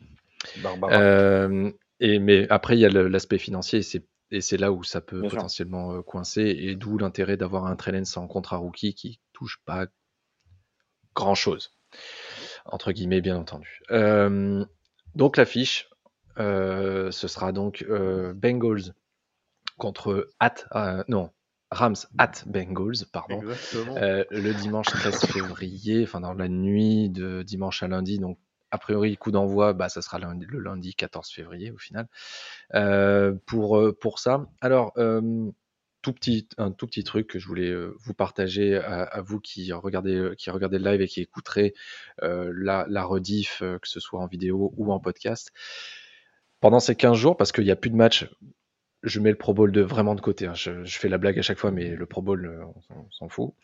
Euh, et mais après, il y a l'aspect financier, et c'est là où ça peut Bien potentiellement euh, coincer, et d'où l'intérêt d'avoir un Trellens en contrat rookie qui touche pas grand chose, entre guillemets, bien entendu. Euh, donc l'affiche, euh, ce sera donc euh, Bengals contre at non Rams at Bengals, pardon. Le dimanche 13 février, enfin dans la nuit de dimanche à lundi, donc a priori coup d'envoi, bah, ça sera le lundi 14 février au final. Euh, pour, euh, pour ça, alors euh, tout petit, un tout petit truc que je voulais euh, vous partager à, vous qui regardez, qui regardez le live et qui écouterez euh, la, rediff, euh, que ce soit en vidéo ou en podcast. Pendant ces 15 jours, parce qu'il n'y a plus de match, je mets le Pro Bowl de vraiment de côté. hein. Je, fais la blague à chaque fois, mais le Pro Bowl, euh, on s'en fout.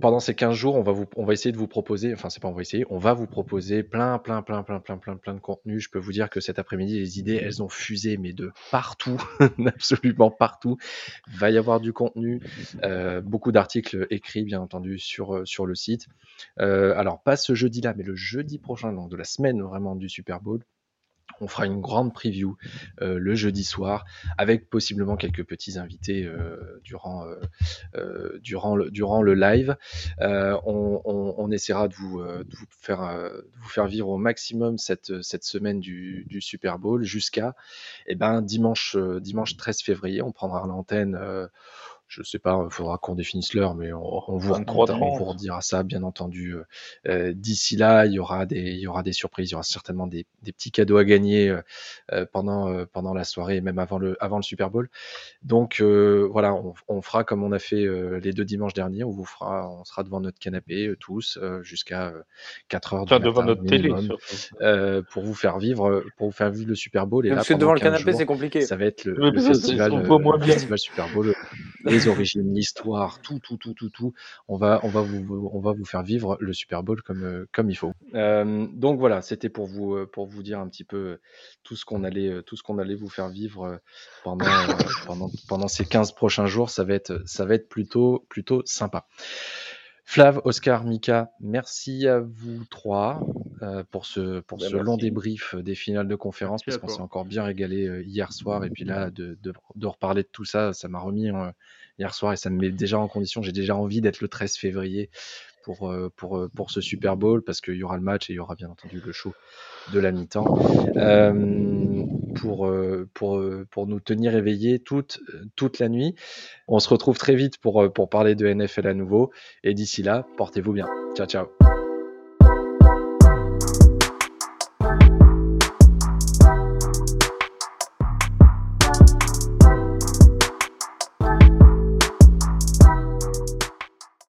Pendant ces 15 jours, on va, essayer de vous proposer, enfin c'est pas on va essayer, on va vous proposer plein, plein, plein, plein, plein, plein, plein de contenu. Je peux vous dire que cet après-midi, les idées, elles ont fusé, mais de partout, absolument partout. Il va y avoir du contenu, euh, beaucoup d'articles écrits, bien entendu, sur, euh, le site. Euh, alors, pas ce jeudi-là, mais le jeudi prochain, donc de la semaine vraiment du Super Bowl. On fera une grande preview euh, le jeudi soir avec possiblement quelques petits invités euh, durant, euh, durant, le, durant le live. On, on- essaiera de vous, de vous faire, de vous faire vivre au maximum cette, cette semaine du, Super Bowl jusqu'à eh ben, dimanche, dimanche 13 février. On prendra l'antenne. Je sais pas, il faudra qu'on définisse l'heure, mais on, on vous, 23, on vous redira ça, bien entendu. Euh, euh, D'ici là, il y aura des, il y aura des surprises, il y aura certainement des, des petits cadeaux à gagner euh, euh, pendant, euh, pendant la soirée et même avant le, avant le Super Bowl. Donc euh, voilà, on, on fera comme on a fait euh, les deux dimanches derniers. On vous fera, on sera devant notre canapé euh, tous euh, jusqu'à euh, 4 heures du Enfin, devant matin notre télé, minimum, euh, pour vous faire vivre, pour vous faire vivre le Super Bowl. Et Même là, devant le 15 canapé, c'est compliqué. ça va être le, le festival, festival Super Bowl, les origines, l'histoire, tout, tout, tout, tout, tout. On va, on va vous, on va vous faire vivre le Super Bowl comme, euh, comme il faut. Euh, donc voilà, c'était pour vous, euh, pour vous dire un petit peu tout ce qu'on allait, tout ce qu'on allait vous faire vivre pendant, pendant, pendant ces 15 prochains jours. Ça va être, ça va être plutôt, plutôt sympa. Flav, Oscar, Mika, merci à vous trois euh, pour ce, pour Ben, ce long débrief des finales de conférence, Merci parce qu'on s'est encore bien régalé euh, hier soir. Et puis là, de, de, de reparler de tout ça, ça m'a remis euh, hier soir et ça me met déjà en condition. J'ai déjà envie d'être le 13 février pour, euh, pour, euh, pour ce Super Bowl, parce qu'il y aura le match et il y aura bien entendu le show de la mi-temps. Euh, pour, euh, pour, euh, pour nous tenir éveillés toute, toute la nuit. On se retrouve très vite pour, euh, pour parler de NFL à nouveau. Et d'ici là, portez-vous bien. Ciao, ciao.